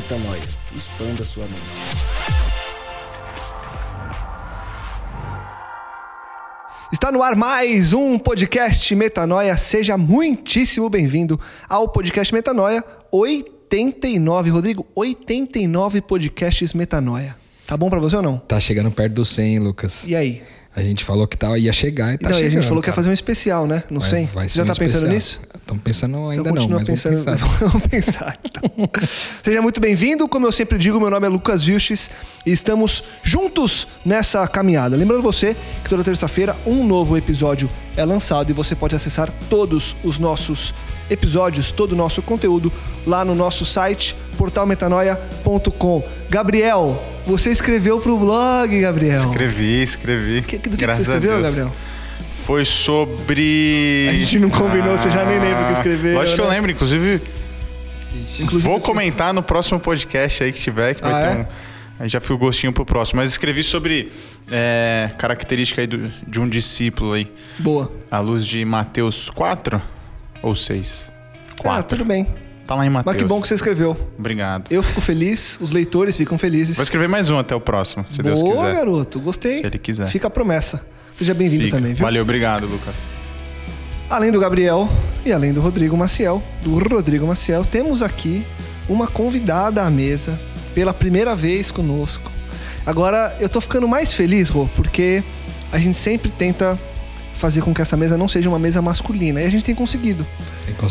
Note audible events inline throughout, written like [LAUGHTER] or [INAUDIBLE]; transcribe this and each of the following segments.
Metanoia. Expanda sua mente. Está no ar mais um podcast Metanoia. Seja muitíssimo bem-vindo ao podcast Metanoia 89. Rodrigo, 89 podcasts Metanoia. Tá bom pra você ou não? Tá chegando perto do 100, Lucas. E aí? A gente falou que tá, ia chegar e tá não, e chegando. a gente falou que ia cara. fazer um especial, né? Vai- 100. vai já um tá pensando especial. nisso? Estamos pensando ainda então não, mas pensando. vamos pensar. [LAUGHS] Vamos pensar, então. [LAUGHS] Seja muito bem-vindo. Como eu sempre digo, meu nome é Lucas Vilches e estamos juntos nessa caminhada. Lembrando você que toda terça-feira um novo episódio é lançado e você pode acessar todos os nossos episódios, todo o nosso conteúdo lá no nosso site portalmetanoia.com. Gabriel, você escreveu pro blog, Gabriel. Escrevi, escrevi. Que- do que, que você escreveu. Gabriel? Foi sobre. A gente não combinou, você já nem lembra o que escreveu, Lógico que eu né? lembro, inclusive. Inclusive, vou comentar no próximo podcast aí que tiver, que vai Ah, ter é? um. Aí já fui o gostinho pro próximo. Mas escrevi sobre é, característica aí do- de um discípulo aí. Boa. À luz de Mateus 4 ou 6? Ah, 4. tudo bem. Tá lá em Mateus. Mas que bom que você escreveu. Obrigado. Eu fico feliz, os leitores ficam felizes. Vou escrever mais um até o próximo, se Deus Boa, quiser. garoto. Gostei. Se ele quiser. Fica a promessa. Seja bem-vindo também, viu? Valeu, obrigado, Lucas. Além do Gabriel e além do Rodrigo Maciel, do Rodrigo Maciel, temos aqui uma convidada à mesa pela primeira vez conosco. Agora, eu tô ficando mais feliz, Rô, porque a gente sempre tenta fazer com que essa mesa não seja uma mesa masculina. E a gente tem conseguido.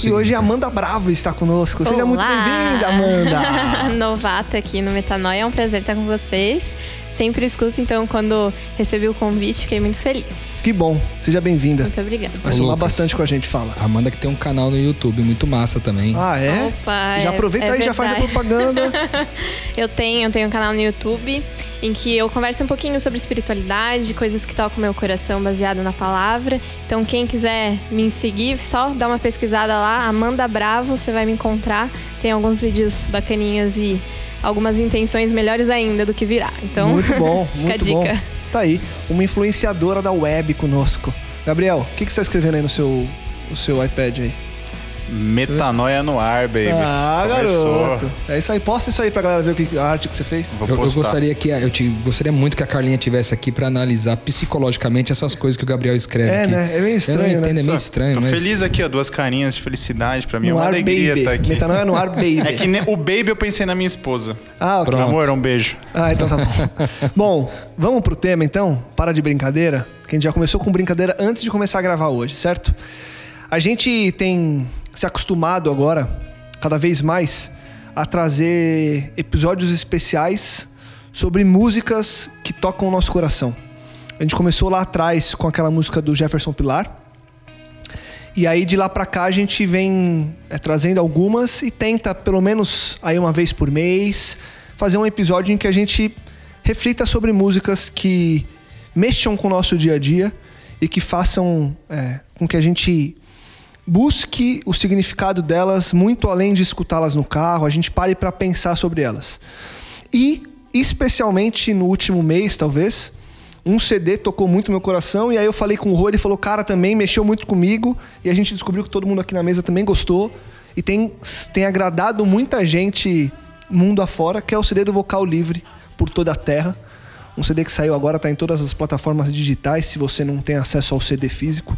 E hoje a cara. Amanda Bravo está conosco. Seja muito Olá! bem-vinda, Amanda! [LAUGHS] Novata aqui no Metanoia, é um prazer estar com vocês. Sempre escuto, então quando recebi o convite, fiquei muito feliz. que bom. Seja bem-vinda. Muito obrigada. Vai somar Lucas. bastante com a gente, fala. A Amanda que tem um canal no YouTube muito massa também. Ah, é? Opa, já é- aproveita é aí e já faz a propaganda. [LAUGHS] Eu tenho, eu tenho um canal no YouTube em que eu converso um pouquinho sobre espiritualidade, coisas que tocam meu coração baseado na palavra. Então, quem quiser me seguir, só dá uma pesquisada lá, Amanda Bravo, você vai me encontrar. Tem alguns vídeos bacaninhas e algumas intenções melhores ainda do que virá. Então, muito bom, [LAUGHS] fica a muito dica. bom. Tá aí, uma influenciadora da web conosco. Gabriel, o que, que você está escrevendo aí no seu, no seu iPad aí? Metanoia no ar, baby. Ah, Começou. garoto. É isso aí. Posta isso aí pra galera ver o que, a arte que você fez. Eu, eu gostaria que eu te, gostaria muito que a Carlinha tivesse aqui pra analisar psicologicamente essas coisas que o Gabriel escreve. É, aqui. né? É meio Eu estranho, não né? entendo, é meio estranho, Tô mas feliz aqui, ó. Duas carinhas de felicidade pra mim. é No uma ar, alegria baby. estar aqui. Metanoia no ar, baby. É que ne- o baby eu pensei na minha esposa. Ah, ok. Pronto. Amor, um beijo. Ah, então tá bom. [LAUGHS] bom, vamos pro tema então? Para de brincadeira. Que a gente já começou com brincadeira antes de começar a gravar hoje, certo? A gente tem se acostumado agora, cada vez mais, a trazer episódios especiais sobre músicas que tocam o nosso coração. A gente começou lá atrás com aquela música do Jefferson Pilar. E aí de lá pra cá a gente vem é, trazendo algumas e tenta pelo menos aí uma vez por mês fazer um episódio em que a gente reflita sobre músicas que mexam com o nosso dia a dia e que façam é, com que a gente busque o significado delas muito além de escutá-las no carro, a gente pare para pensar sobre elas. E especialmente no último mês, talvez, um CD tocou muito meu coração e aí eu falei com o Rô, ele falou, cara, também mexeu muito comigo e a gente descobriu que todo mundo aqui na mesa também gostou e tem, tem agradado muita gente mundo afora, que é o CD do Vocal Livre por toda a Terra. Um CD que saiu agora, tá em todas as plataformas digitais, se você não tem acesso ao CD físico.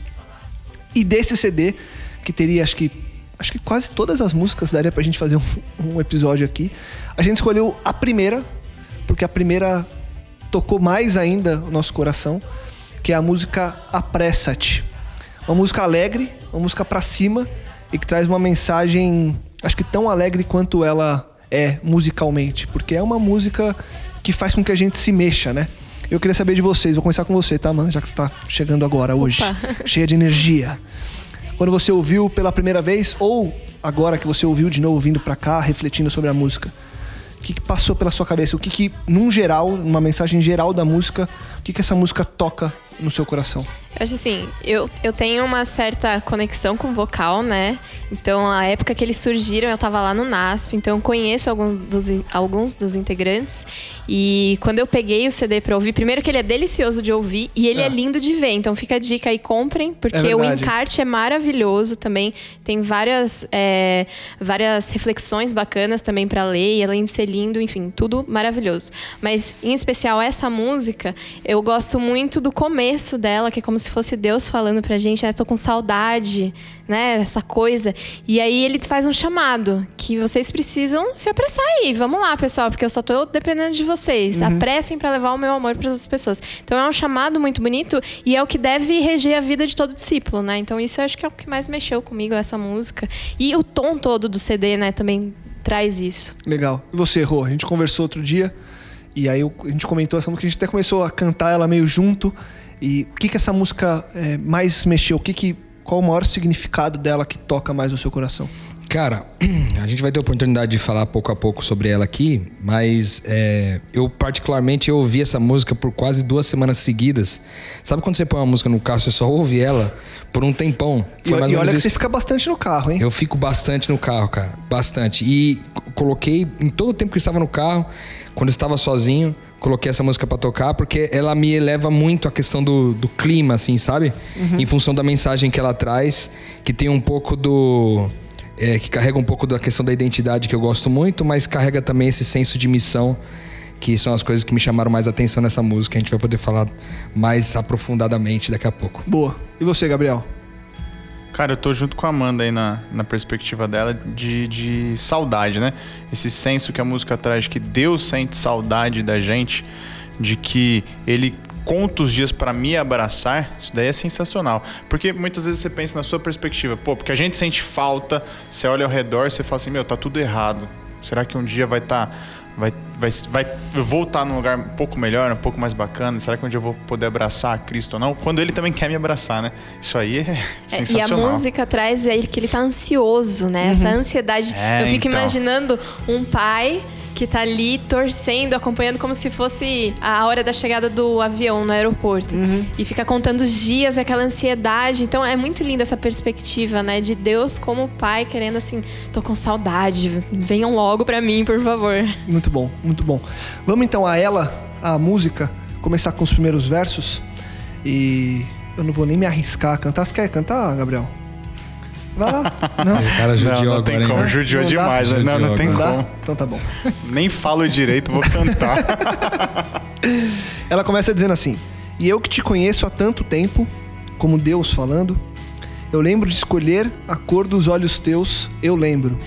E desse CD, que teria acho que acho que quase todas as músicas daria pra gente fazer um, um episódio aqui. A gente escolheu a primeira, porque a primeira tocou mais ainda o nosso coração, que é a música Apressa-te. Uma música alegre, uma música pra cima e que traz uma mensagem, acho que tão alegre quanto ela é musicalmente, porque é uma música que faz com que a gente se mexa, né? Eu queria saber de vocês, vou começar com você, tá, mano? Já que você tá chegando agora hoje, cheia de energia. Quando você ouviu pela primeira vez ou agora que você ouviu de novo vindo pra cá, refletindo sobre a música, o que, que passou pela sua cabeça? O que, que, num geral, uma mensagem geral da música, o que, que essa música toca no seu coração? Eu acho assim, eu, eu tenho uma certa conexão com vocal, né? Então, a época que eles surgiram, eu tava lá no NASP, então eu conheço alguns dos, alguns dos integrantes. E quando eu peguei o CD pra ouvir, primeiro que ele é delicioso de ouvir e ele é, é lindo de ver. Então fica a dica aí, comprem, porque é o encarte é maravilhoso também. Tem várias, é, várias reflexões bacanas também para ler, e além de ser lindo, enfim, tudo maravilhoso. Mas, em especial, essa música, eu gosto muito do começo dela, que é como se fosse Deus falando pra gente, né? Tô com saudade, né? Essa coisa. E aí ele faz um chamado que vocês precisam se apressar aí. Vamos lá, pessoal, porque eu só tô dependendo de vocês. Uhum. Apressem para levar o meu amor para as pessoas. Então é um chamado muito bonito e é o que deve reger a vida de todo discípulo, né? Então isso eu acho que é o que mais mexeu comigo essa música. E o tom todo do CD, né, também traz isso. Legal. E você, Rô? A gente conversou outro dia e aí a gente comentou essa música, a gente até começou a cantar ela meio junto. E o que, que essa música é, mais mexeu? O que, que qual o maior significado dela que toca mais no seu coração? Cara, [CLEARS THROAT] a gente vai ter oportunidade de falar pouco a pouco sobre ela aqui, mas é, eu particularmente eu ouvi essa música por quase duas semanas seguidas. Sabe quando você põe uma música no carro, você só ouve ela por um tempão? Foi e, e olha que isso. você fica bastante no carro, hein? Eu fico bastante no carro, cara, bastante. E coloquei em todo o tempo que eu estava no carro, quando eu estava sozinho, coloquei essa música para tocar porque ela me eleva muito a questão do, do clima, assim, sabe? Uhum. Em função da mensagem que ela traz, que tem um pouco do. É, que carrega um pouco da questão da identidade que eu gosto muito, mas carrega também esse senso de missão, que são as coisas que me chamaram mais atenção nessa música. A gente vai poder falar mais aprofundadamente daqui a pouco. Boa. E você, Gabriel? Cara, eu tô junto com a Amanda aí na, na perspectiva dela de, de saudade, né? Esse senso que a música traz, que Deus sente saudade da gente, de que Ele conta os dias para me abraçar, isso daí é sensacional. Porque muitas vezes você pensa na sua perspectiva, pô, porque a gente sente falta, você olha ao redor, você fala assim, meu, tá tudo errado. Será que um dia vai estar tá vai, vai, vai voltar num lugar um pouco melhor, um pouco mais bacana? Será que um dia eu vou poder abraçar Cristo ou não? Quando ele também quer me abraçar, né? Isso aí é, sensacional. [LAUGHS] É, e a música traz aí que ele tá ansioso, né? Uhum. Essa ansiedade. É, eu fico então. imaginando um pai que tá ali torcendo, acompanhando como se fosse a hora da chegada do avião no aeroporto. Uhum. E fica contando os dias, aquela ansiedade. Então é muito linda essa perspectiva, né? De Deus como pai querendo assim, tô com saudade, venham logo para mim, por favor. Muito bom, muito bom. Vamos então a ela, a música, começar com os primeiros versos. E eu não vou nem me arriscar a cantar. Você quer cantar, Gabriel? Vai lá. [LAUGHS] Não. O cara judiou não, não agora, tem como. Hein? Judiou não demais. Né? Judiou não, não tem agora. como. Então tá bom. Nem falo direito, vou cantar. [LAUGHS] Ela começa dizendo assim: E eu que te conheço há tanto tempo, como Deus falando, eu lembro de escolher a cor dos olhos teus, eu lembro.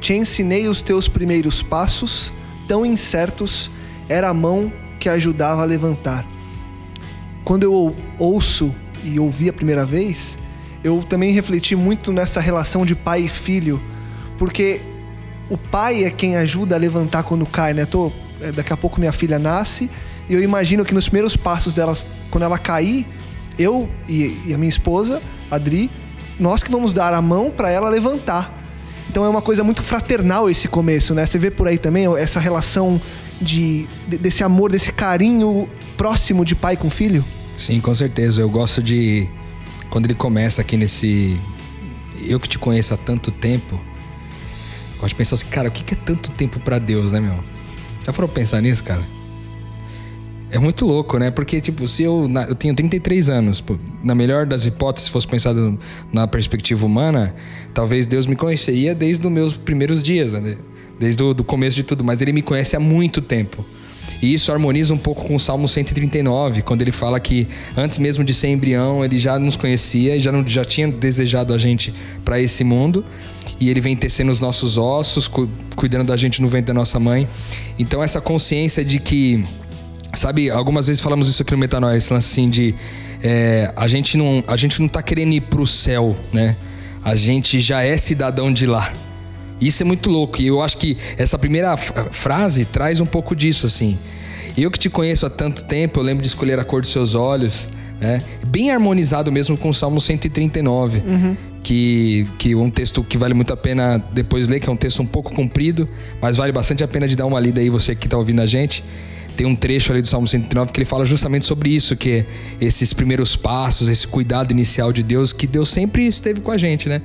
Te ensinei os teus primeiros passos, tão incertos, era a mão que ajudava a levantar. Quando eu ouço e ouvi a primeira vez, eu também refleti muito nessa relação de pai e filho, porque o pai é quem ajuda a levantar quando cai, né? Tô, é, daqui a pouco minha filha nasce e eu imagino que nos primeiros passos delas, quando ela cair, eu e, e a minha esposa, Adri, nós que vamos dar a mão para ela levantar. Então é uma coisa muito fraternal esse começo, né? Você vê por aí também essa relação de, desse amor, desse carinho próximo de pai com filho? Sim, com certeza. Eu gosto de quando ele começa aqui nesse. Eu que te conheço há tanto tempo, gosto de pensar assim, cara, o que é tanto tempo para Deus, né, meu? Já foram pensar nisso, cara? É muito louco, né? Porque, tipo, se eu. Eu tenho 33 anos. Na melhor das hipóteses, se fosse pensado na perspectiva humana, talvez Deus me conheceria desde os meus primeiros dias, né? Desde o começo de tudo. Mas ele me conhece há muito tempo. E isso harmoniza um pouco com o Salmo 139, quando ele fala que antes mesmo de ser embrião, ele já nos conhecia e já, já tinha desejado a gente para esse mundo. E ele vem tecendo os nossos ossos, cu, cuidando da gente no ventre da nossa mãe. Então, essa consciência de que Sabe, algumas vezes falamos isso aqui no Metanoia, esse lance assim de. É, a, gente não, a gente não tá querendo ir pro céu, né? A gente já é cidadão de lá. Isso é muito louco. E eu acho que essa primeira frase traz um pouco disso, assim. Eu que te conheço há tanto tempo, eu lembro de escolher a cor dos seus olhos, né? Bem harmonizado mesmo com o Salmo 139. Uhum. Que, que é um texto que vale muito a pena depois ler, que é um texto um pouco comprido, mas vale bastante a pena de dar uma lida aí, você que está ouvindo a gente tem um trecho ali do Salmo 139 que ele fala justamente sobre isso, que esses primeiros passos, esse cuidado inicial de Deus, que Deus sempre esteve com a gente, né?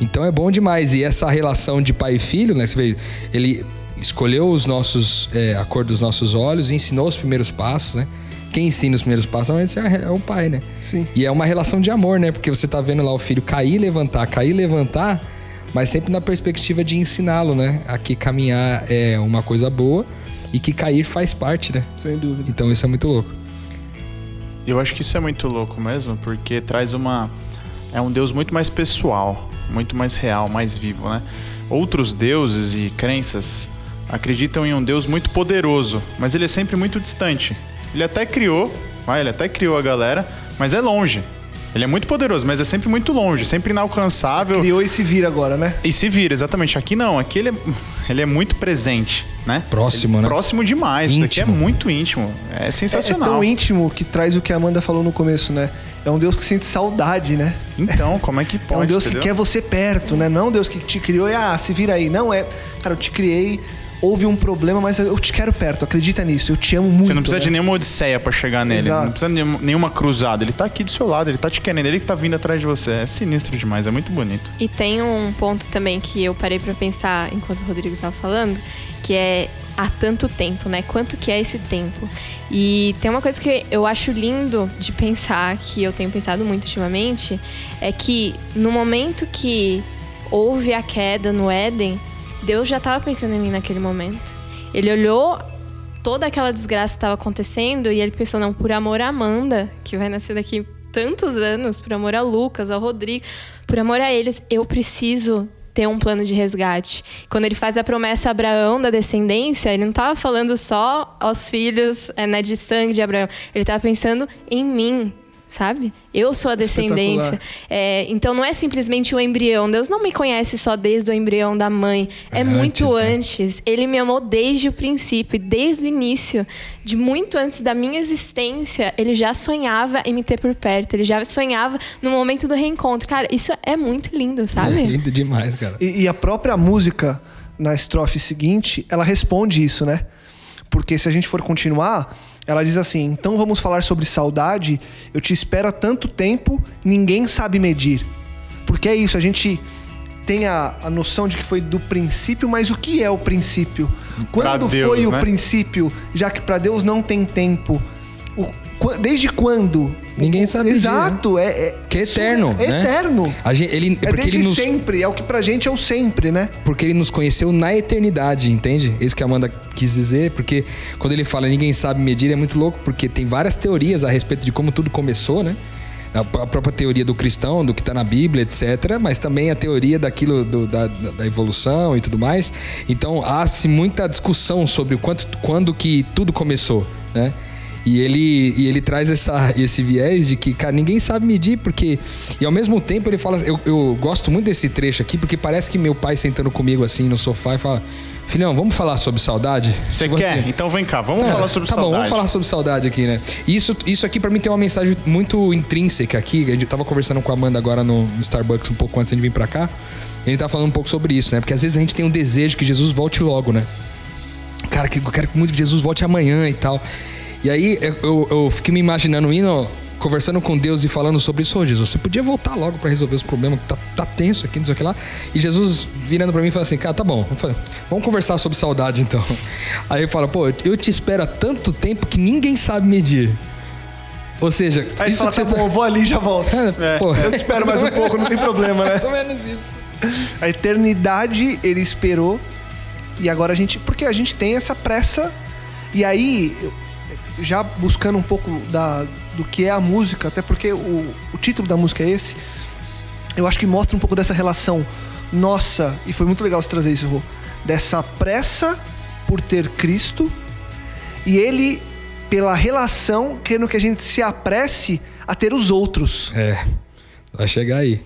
Então é bom demais. E essa relação de pai e filho, né? Você vê, ele escolheu os nossos, é, a cor dos nossos olhos, ensinou os primeiros passos, né? Quem ensina os primeiros passos é, é o pai, né? Sim. E é uma relação de amor, né? Porque você tá vendo lá o filho cair, levantar, cair, levantar, mas sempre na perspectiva de ensiná-lo, né? A que caminhar é uma coisa boa e que cair faz parte, né? Sem dúvida. Então isso é muito louco. Eu acho que isso é muito louco mesmo, porque traz uma. É um Deus muito mais pessoal, muito mais real, mais vivo, né? Outros deuses e crenças acreditam em um Deus muito poderoso, mas ele é sempre muito distante. Ele até criou, ele até criou a galera, mas é longe. Ele é muito poderoso, mas é sempre muito longe, sempre inalcançável. Criou e se vira agora, né? E se vira, exatamente. Aqui não, aqui ele é, ele é muito presente, né? Próximo, ele, né? Próximo demais. Íntimo. Isso aqui é muito íntimo. É sensacional. É, é tão íntimo que traz o que a Amanda falou no começo, né? É um Deus que sente saudade, né? Então, como é que pode? É um Deus entendeu? que quer você perto, né? Não é um Deus que te criou e, ah, se vira aí. Não, é... Cara, eu te criei houve um problema, mas eu te quero perto, acredita nisso, eu te amo muito. Você não precisa né? de nenhuma odisseia para chegar nele, Exato. não precisa de nenhuma cruzada, ele tá aqui do seu lado, ele tá te querendo, ele que tá vindo atrás de você. É sinistro demais, é muito bonito. E tem um ponto também que eu parei para pensar enquanto o Rodrigo estava falando, que é há tanto tempo, né? Quanto que é esse tempo? E tem uma coisa que eu acho lindo de pensar, que eu tenho pensado muito ultimamente, é que no momento que houve a queda no Éden, Deus já estava pensando em mim naquele momento. Ele olhou toda aquela desgraça que estava acontecendo e ele pensou: não, por amor a Amanda, que vai nascer daqui tantos anos, por amor a Lucas, ao Rodrigo, por amor a eles, eu preciso ter um plano de resgate. Quando ele faz a promessa a Abraão da descendência, ele não estava falando só aos filhos é, né, de sangue de Abraão. Ele estava pensando em mim, sabe? Eu sou a descendência. É, então não é simplesmente o embrião. Deus não me conhece só desde o embrião da mãe. É, é muito antes, né? antes. Ele me amou desde o princípio, desde o início, de muito antes da minha existência. Ele já sonhava em me ter por perto. Ele já sonhava no momento do reencontro. Cara, isso é muito lindo, sabe? É lindo demais, cara. E, e a própria música na estrofe seguinte, ela responde isso, né? Porque se a gente for continuar, ela diz assim: Então vamos falar sobre saudade. Eu te espero há tanto tempo, ninguém sabe medir. Porque é isso, a gente tem a, a noção de que foi do princípio, mas o que é o princípio? Quando Deus, foi né? o princípio, já que para Deus não tem tempo? O, Desde quando? Ninguém sabe. Exato, é, é, que é eterno. É né? eterno. A gente, ele, é porque desde ele nos, sempre, é o que pra gente é o sempre, né? Porque ele nos conheceu na eternidade, entende? Isso que a Amanda quis dizer, porque quando ele fala ninguém sabe medir, é muito louco, porque tem várias teorias a respeito de como tudo começou, né? A própria teoria do cristão, do que está na Bíblia, etc., mas também a teoria daquilo do, da, da, evolução e tudo mais. Então há-se muita discussão sobre o quanto, quando que tudo começou, né? E ele, e ele traz essa, esse viés de que, cara, ninguém sabe medir, porque. E ao mesmo tempo ele fala. Eu, eu gosto muito desse trecho aqui, porque parece que meu pai sentando comigo assim no sofá e fala. Filhão, vamos falar sobre saudade? Você quer? Então vem cá, vamos é, falar sobre tá saudade. Tá bom, vamos falar sobre saudade aqui, né? Isso, isso aqui para mim tem uma mensagem muito intrínseca aqui. A gente tava conversando com a Amanda agora no Starbucks um pouco antes de vir para cá. E a gente tava falando um pouco sobre isso, né? Porque às vezes a gente tem um desejo que Jesus volte logo, né? Cara, que eu quero que muito Jesus volte amanhã e tal. E aí eu, eu fiquei me imaginando indo, conversando com Deus e falando sobre isso. Ô, oh, Jesus, você podia voltar logo para resolver os problemas, que tá, tá tenso aqui, não sei o que lá. E Jesus virando para mim e falando assim, cara, tá bom, vamos conversar sobre saudade então. [LAUGHS] Aí eu falo, pô, eu te espero há tanto tempo que ninguém sabe medir. Ou seja, aí isso fala, tá bom, tá... eu vou ali e já volto. É, pô, eu te espero mais um [LAUGHS] pouco, não tem problema, né? Mais ou menos isso. A eternidade ele esperou e agora a gente, porque a gente tem essa pressa e aí já buscando um pouco da, do que é a música, até porque o, o título da música é esse, eu acho que mostra um pouco dessa relação nossa, e foi muito legal você trazer isso, Rô, dessa pressa por ter Cristo, e ele pela relação, querendo que a gente se apresse a ter os outros. É. Vai chegar aí.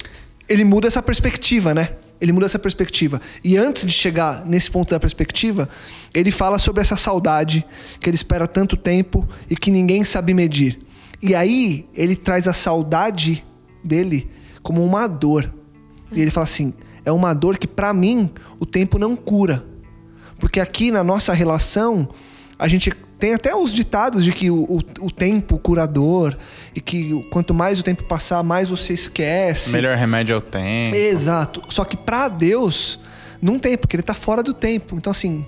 Ele muda essa perspectiva, né? Ele muda essa perspectiva. E antes de chegar nesse ponto da perspectiva, ele fala sobre essa saudade que ele espera tanto tempo e que ninguém sabe medir. E aí ele traz a saudade dele como uma dor. E ele fala assim: é uma dor que para mim o tempo não cura. Porque aqui na nossa relação, a gente tem até os ditados de que o, o, o tempo curador e que quanto mais o tempo passar, mais você esquece. Melhor remédio é o tempo. Exato. Só que para Deus não tem, porque ele tá fora do tempo. Então assim,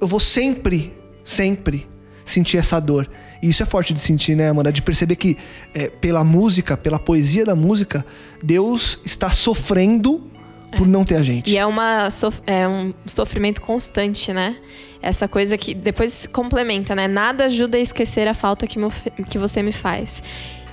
eu vou sempre, sempre sentir essa dor. E isso é forte de sentir, né, Amanda? De perceber que é, pela música, pela poesia da música, Deus está sofrendo por não ter a gente. E é, uma, sof- é um sofrimento constante, né? Essa coisa que depois complementa, né? Nada ajuda a esquecer a falta que, que você me faz.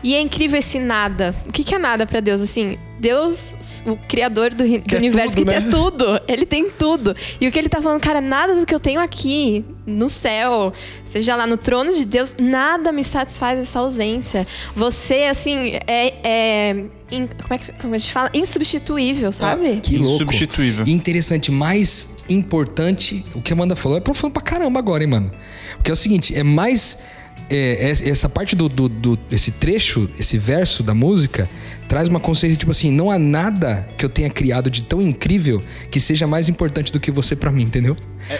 E é incrível esse nada. O que, que é nada pra Deus? Assim, Deus, o criador do, do Quer universo, tudo, que né? tem tudo. Ele tem tudo. E o que ele tá falando, cara, nada do que eu tenho aqui, no céu, seja lá no trono de Deus, nada me satisfaz essa ausência. Você, assim, é. é in- como, é que, como a gente fala? Insubstituível, sabe? Que louco. Insubstituível. E interessante, mais importante, o que a Amanda falou é profundo pra caramba agora, hein, mano? Porque é o seguinte, é mais. É, es- essa parte do, do, do- desse trecho, esse verso da música, traz uma consciência, tipo assim, não há nada que eu tenha criado de tão incrível que seja mais importante do que você pra mim, entendeu?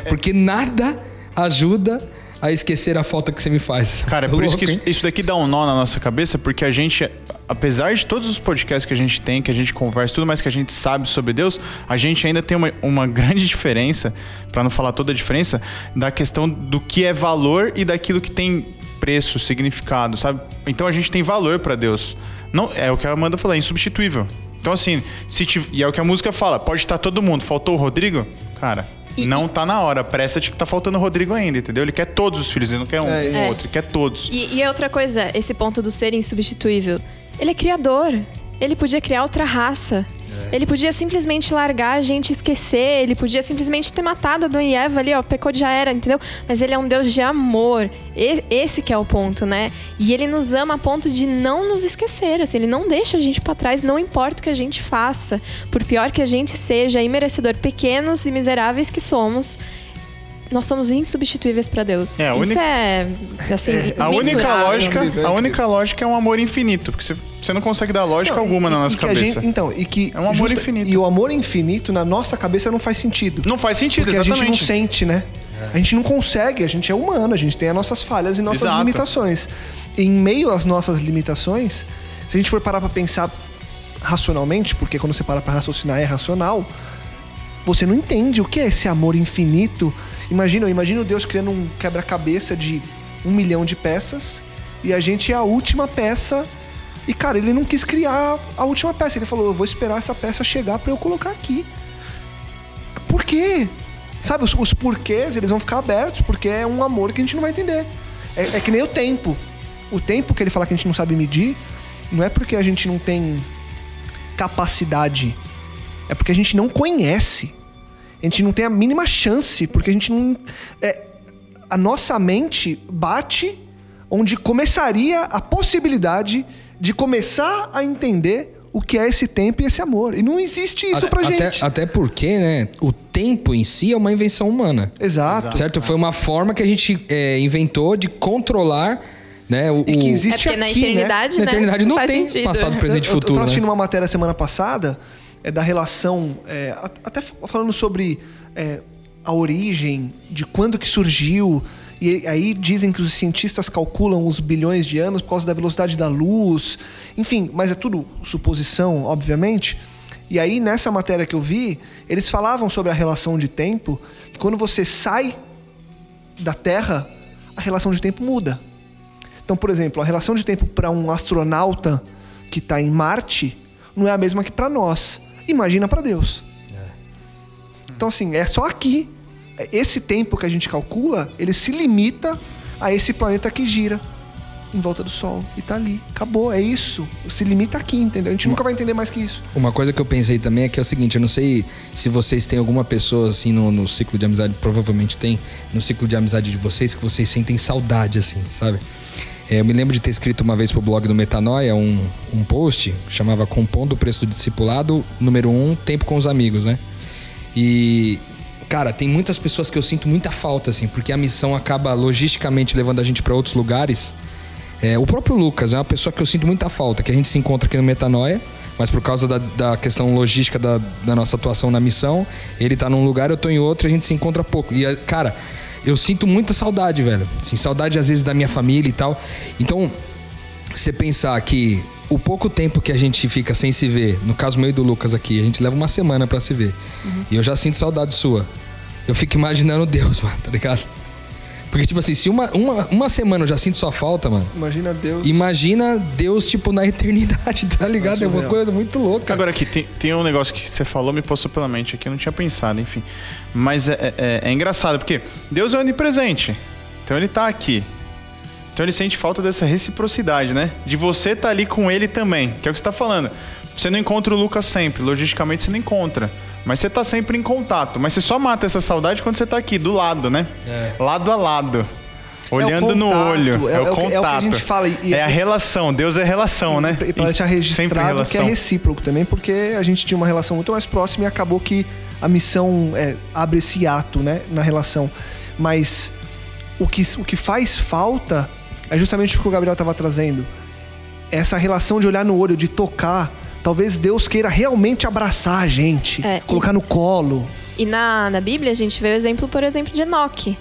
Porque nada ajuda a esquecer a falta que você me faz. Cara, é Tá por isso louco, que hein? isso, isso daqui dá um nó na nossa cabeça, porque a gente, apesar de todos os podcasts que a gente tem, que a gente conversa, tudo mais que a gente sabe sobre Deus, a gente ainda tem uma, uma [LAUGHS] grande diferença, pra não falar toda a diferença, da questão do que é valor e daquilo que tem preço, significado, sabe? Então a gente tem valor pra Deus. Não, é o que a Amanda falou, é insubstituível. Então assim, se tiv- e é o que a música fala, pode estar todo mundo, faltou o Rodrigo? Cara, E- não tá na hora, presta-te que tá faltando o Rodrigo ainda, entendeu? Ele quer todos os filhos, ele não quer um, É, um é. outro, ele quer todos. E, e é outra coisa, esse ponto do ser insubstituível. Ele é criador. Ele podia criar outra raça. Ele podia simplesmente largar a gente esquecer. Ele podia simplesmente ter matado Adão e Eva ali, ó. Pecou já era, entendeu? Mas ele é um Deus de amor. E- esse que é o ponto, né? E ele nos ama a ponto de não nos esquecer. Assim, ele não deixa a gente pra trás, não importa o que a gente faça. Por pior que a gente seja, imerecedor, pequenos e miseráveis que somos. Nós somos insubstituíveis pra Deus. É, a Isso única- é, assim, A única lógica, é a única lógica é um amor infinito, porque você, você não consegue dar lógica Não, alguma e- na e nossa cabeça. gente- então, e que É um amor infinito. E o amor infinito na nossa cabeça não faz sentido. Não faz sentido, Porque a gente não exatamente. sente, né? A gente não consegue, a gente é humano, a gente tem as nossas falhas e nossas Exato. limitações. Em meio às nossas limitações, se a gente for parar pra pensar racionalmente, porque quando você para pra raciocinar é racional, você não entende o que é esse amor infinito. Imagina, imagina Deus criando um quebra-cabeça de um milhão de peças e a gente é a última peça. E cara, ele não quis criar a última peça. Ele falou: eu vou esperar essa peça chegar pra eu colocar aqui. Por quê? Sabe, os, os porquês, eles vão ficar abertos, porque é um amor que a gente não vai entender. É, é que nem o tempo. O tempo que ele fala que a gente não sabe medir, não é porque a gente não tem capacidade, é porque a gente não conhece. A gente não tem a mínima chance, porque a gente não. é, a nossa mente bate onde começaria a possibilidade de começar a entender o que é esse tempo e esse amor. E não existe isso pra até, gente. Até porque, né? O tempo em si é uma invenção humana. Exato. Certo? Foi uma forma que a gente é, inventou de controlar, né? O, E que o- É existe porque na aqui, né? eternidade, Na né? eternidade não faz tem sentido. passado, presente e eu, eu futuro. tava assistindo né? uma matéria semana passada é, da relação, é, até falando sobre é, a origem, de quando que surgiu. E aí dizem que os cientistas calculam os bilhões de anos por causa da velocidade da luz. Enfim, mas é tudo suposição, obviamente. E aí, nessa matéria que eu vi, eles falavam sobre a relação de tempo, que quando você sai da Terra, a relação de tempo muda. Então, por exemplo, a relação de tempo para um astronauta que está em Marte não é a mesma que para nós. Imagina para Deus. Então, assim, é só aqui. Esse tempo que a gente calcula, ele se limita a esse planeta que gira. em volta do sol. E tá ali. Acabou, é isso. Se limita aqui, entendeu? A gente nunca vai entender mais que isso. Uma coisa que eu pensei também é que é o seguinte, eu não sei se vocês têm alguma pessoa assim no, no ciclo de amizade, provavelmente tem, no ciclo de amizade de vocês, que vocês sentem saudade, assim, sabe? É, eu me lembro de ter escrito uma vez pro blog do Metanoia um, um post, chamava Compondo o Preço do Discipulado, número um, Tempo com os Amigos, né? E, cara, tem muitas pessoas que eu sinto muita falta, assim, porque a missão acaba logisticamente levando a gente para outros lugares. É, o próprio Lucas é uma pessoa que eu sinto muita falta, que a gente se encontra aqui no Metanoia, mas por causa da, da questão logística da, da, nossa atuação na missão, ele tá num lugar, eu tô em outro, a gente se encontra pouco. E, cara, eu sinto muita saudade, velho. Assim, saudade às vezes da minha família e tal. Então, você pensar que o pouco tempo que a gente fica sem se ver, no caso meio do Lucas aqui, a gente leva uma semana para se ver. Uhum. E eu já sinto saudade sua. Eu fico imaginando Deus, [LAUGHS] mano, tá ligado? Porque, tipo assim, se uma, uma, uma semana eu já sinto sua falta, mano. Imagina Deus. Imagina Deus, tipo, na [LAUGHS] eternidade, tá ligado? É uma coisa muito louca. Agora aqui, tem, tem um negócio que você falou, me passou pela mente aqui, eu não tinha pensado, enfim. Mas é, é, é engraçado, porque Deus é onipresente. Então ele tá aqui. Então ele sente falta dessa reciprocidade, né? De você estar tá ali com ele também, que é o que você tá falando. Você não encontra o Lucas sempre, logisticamente você não encontra. Mas você tá sempre em contato. Mas você só mata essa saudade quando você tá aqui, do lado, né? É. Lado a lado. Olhando é no olho. É, é, o contato. É o que a gente fala. E é a relação. Deus é relação, e, né? E pra deixar registrado que é recíproco também, porque a gente tinha uma relação muito mais próxima e acabou que a missão é, abre esse ato, né? Na relação. Mas o que, o que faz falta é justamente o que o Gabriel estava trazendo. Essa relação de olhar no olho, de tocar. Talvez Deus queira realmente abraçar a gente, é, colocar e, no colo. E na, na Bíblia a gente vê o exemplo, por exemplo, de Enoque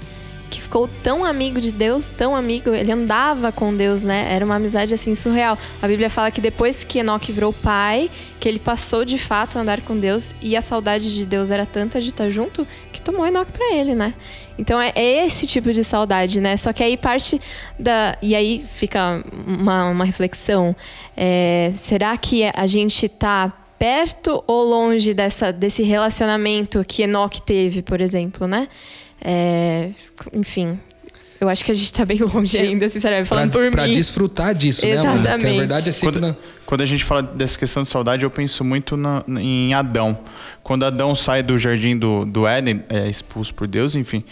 que ficou tão amigo de Deus, tão amigo, ele andava com Deus, né? Era uma amizade assim surreal. A Bíblia fala que depois que Enoque virou pai, que ele passou de fato a andar com Deus e a saudade de Deus era tanta de estar junto que tomou Enoque para ele, né? Então é, esse tipo de saudade, né? Só que aí parte da. E aí fica uma, uma reflexão. É, será que a gente tá perto ou longe dessa, desse relacionamento que Enoque teve, por exemplo, né? É, enfim, eu acho que a gente tá bem longe ainda, sinceramente, falando pra, por pra mim. Pra desfrutar disso, Exatamente. né, mano? Porque a verdade é sempre... Quando, na... quando, a gente fala dessa questão de saudade, eu penso muito na, em Adão. Quando Adão sai do jardim do, do Éden, é expulso por Deus, enfim.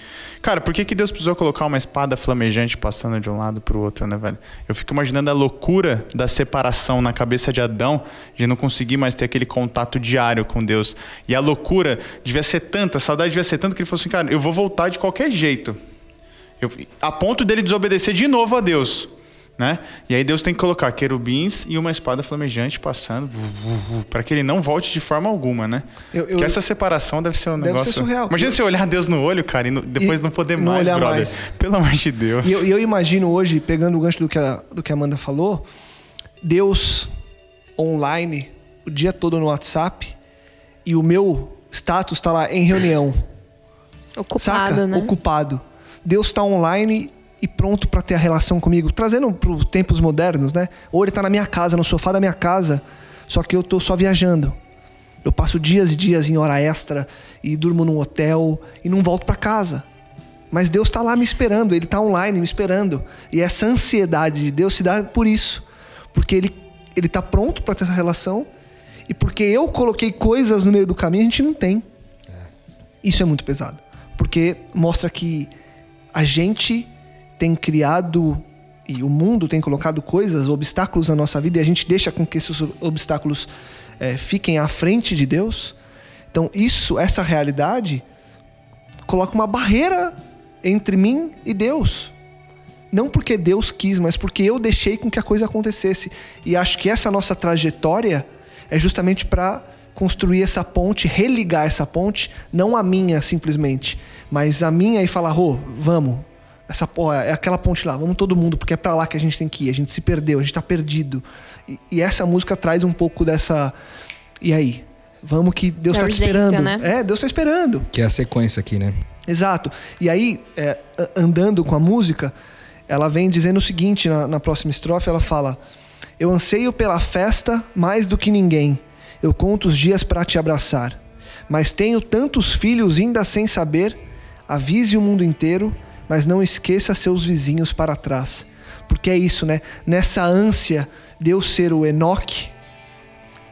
Cara, por que, que Deus precisou colocar uma espada flamejante passando de um lado pro outro, né, velho? Eu fico imaginando a loucura da separação na cabeça de Adão, de não conseguir mais ter aquele contato diário com Deus. E a loucura devia ser tanta, a saudade devia ser tanta, que ele falou assim, cara, eu vou voltar de qualquer jeito. Eu, a ponto dele desobedecer de novo a Deus. Né? E aí Deus tem que colocar querubins e uma espada flamejante passando para que ele não volte de forma alguma, né? Eu, eu, que essa separação deve ser um deve negócio. Ser surreal. Imagina eu, você olhar Deus no olho, cara, e no, depois e não poder não mais, olhar brother. Mais. Pelo amor de Deus. E eu, eu, imagino hoje, pegando o gancho do que a, do que a Amanda falou, Deus online o dia todo no WhatsApp e o meu status está lá em reunião. Ocupado, Saca? né? Ocupado. Deus está online e pronto para ter a relação comigo, trazendo para os tempos modernos, né? Ou ele está na minha casa, no sofá da minha casa, só que eu estou só viajando. Eu passo dias e dias em hora extra e durmo num hotel e não volto para casa. Mas Deus está lá me esperando, Ele está online me esperando. E essa ansiedade de Deus se dá por isso, porque Ele ele está pronto para ter essa relação e porque eu coloquei coisas no meio do caminho a gente não tem. Isso é muito pesado, porque mostra que a gente tem criado e o mundo tem colocado coisas, obstáculos na nossa vida e a gente deixa com que esses obstáculos é, fiquem à frente de Deus. Então, isso, essa realidade, coloca uma barreira entre mim e Deus. Não porque Deus quis, mas porque eu deixei com que a coisa acontecesse. E acho que essa nossa trajetória é justamente para construir essa ponte, religar essa ponte, não a minha simplesmente, mas a minha e falar, Rô, vamos. Essa porra, é aquela ponte lá, vamos todo mundo, porque é para lá que a gente tem que ir. A gente se perdeu, a gente tá perdido. E, e essa música traz um pouco dessa. E aí? Vamos que Deus é tá urgência, te esperando. Né? É, Deus tá esperando. Que é a sequência aqui, né? Exato. E aí, é, andando com a música, ela vem dizendo o seguinte na, na próxima estrofe: ela fala, Eu anseio pela festa mais do que ninguém. Eu conto os dias para te abraçar. Mas tenho tantos filhos ainda sem saber Avise o mundo inteiro, mas não esqueça seus vizinhos para trás. Porque que é isso, né? Nessa ânsia de eu ser o Enoque,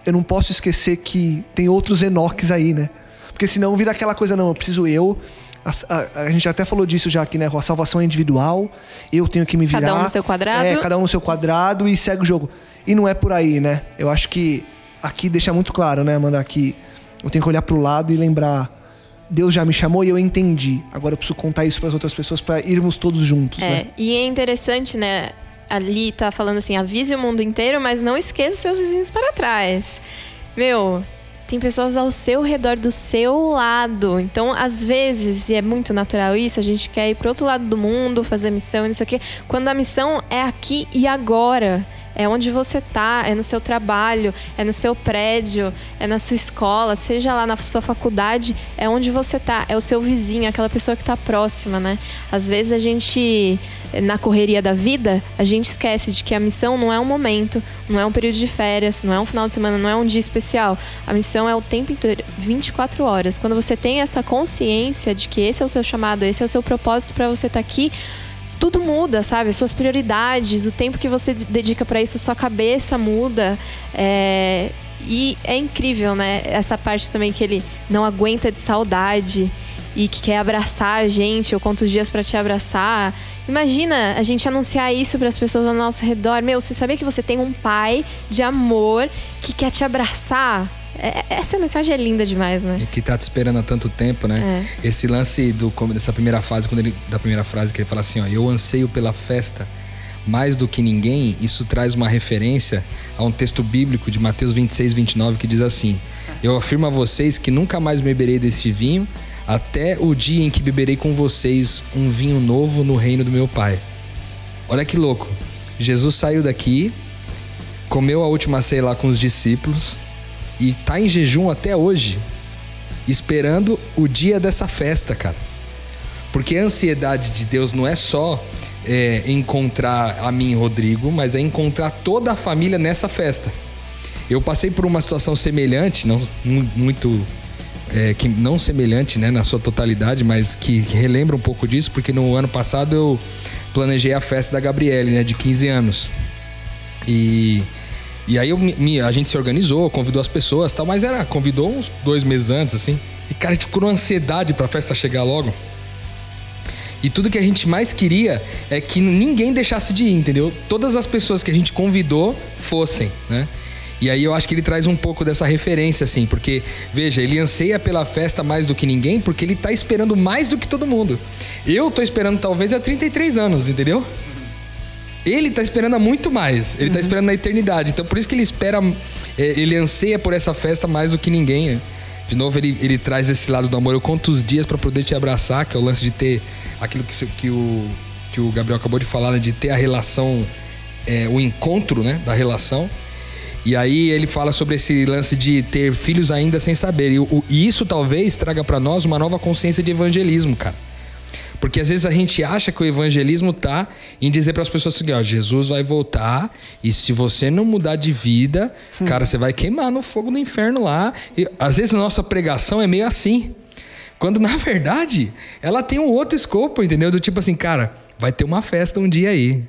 eu não posso esquecer que tem outros Enoques aí, né? Porque senão vira aquela coisa, não, eu preciso eu. A, a- a gente até falou disso já aqui, né? A salvação é individual, eu tenho que me virar. Cada um no seu quadrado. É, cada um no seu quadrado e segue o jogo. E não é por aí, né? Eu acho que aqui deixa muito claro, né, Amanda, que eu tenho que olhar pro lado e lembrar. Deus já me chamou e eu entendi. Agora eu preciso contar isso para as outras pessoas para irmos todos juntos, É, né? e é interessante, né? Ali tá falando assim, avise o mundo inteiro, mas não esqueça os seus vizinhos para trás. Meu, tem pessoas ao seu redor, do seu lado. Então, às vezes, e é muito natural isso, a gente quer ir pro outro lado do mundo, fazer missão e não sei o quê. Quando a missão é aqui e agora. É onde você tá, é no seu trabalho, é no seu prédio, é na sua escola, seja lá na sua faculdade, é onde você tá, é o seu vizinho, aquela pessoa que tá próxima, né? Às vezes a gente, na correria da vida, a gente esquece de que a missão não é um momento, não é um período de férias, não é um final de semana, não é um dia especial. A missão é o tempo inteiro, 24 horas. Quando você tem essa consciência de que esse é o seu chamado, esse é o seu propósito para você estar aqui, tudo muda, sabe? Suas prioridades, o tempo que você dedica para isso, sua cabeça muda. É, E é incrível, né? Essa parte também que ele não aguenta de saudade e que quer abraçar a gente, ou quantos dias para te abraçar. Imagina a gente anunciar isso para as pessoas ao nosso redor. Meu, você sabia que você tem um pai de amor que quer te abraçar? É- essa mensagem é linda demais, né? E que tá te esperando há tanto tempo, né? Esse lance do, dessa primeira fase, quando ele, da primeira frase que ele fala assim, ó, eu anseio pela festa mais do que ninguém, isso traz uma referência a um texto bíblico de Mateus 26, 29, que diz assim: Eu afirmo a vocês que nunca mais beberei desse vinho, até o dia em que beberei com vocês um vinho novo no reino do meu Pai. Olha que louco. Jesus saiu daqui, comeu a última ceia lá com os discípulos e tá em jejum até hoje, esperando o dia dessa festa, cara. Porque a ansiedade de Deus não é só é, encontrar a mim Rodrigo, mas é encontrar toda a família nessa festa. Eu passei por uma situação semelhante, não mu- muito é, que não semelhante, né, na sua totalidade, mas que relembra um pouco disso, porque no ano passado eu planejei a festa da Gabriele, né, de 15 anos. E, e aí eu me- a gente se organizou, convidou as pessoas tal, mas era, convidou uns dois meses antes, assim. E, cara, a gente ficou numa ansiedade pra festa chegar logo. E tudo que a gente mais queria é que ninguém deixasse de ir, entendeu? Todas as pessoas que a gente convidou fossem, né? E aí eu acho que ele traz um pouco dessa referência, assim, porque, veja, ele anseia pela festa mais do que ninguém, porque ele tá esperando mais do que todo mundo. Eu tô esperando talvez há 33 anos, entendeu? Ele tá esperando muito mais. Ele tá esperando na eternidade. Então por isso que ele espera, é, ele anseia por essa festa mais do que ninguém, né? De novo, ele, ele traz esse lado do amor. Eu conto os dias pra poder te abraçar, que é o lance de ter aquilo que, que o, que o Gabriel acabou de falar, né? De ter a relação, é, o encontro, né? Da relação. E aí ele fala sobre esse lance de ter filhos ainda sem saber. E, o- e isso talvez traga pra nós uma nova consciência de evangelismo, cara. Porque às vezes a gente acha que o evangelismo tá em dizer para as pessoas seguinte, ó, Jesus vai voltar e se você não mudar de vida, cara, você vai queimar no fogo do inferno lá. E às vezes a nossa pregação é meio assim. Quando na [LAUGHS] verdade ela tem um outro escopo, entendeu? Do tipo assim, cara, vai ter uma festa um dia aí.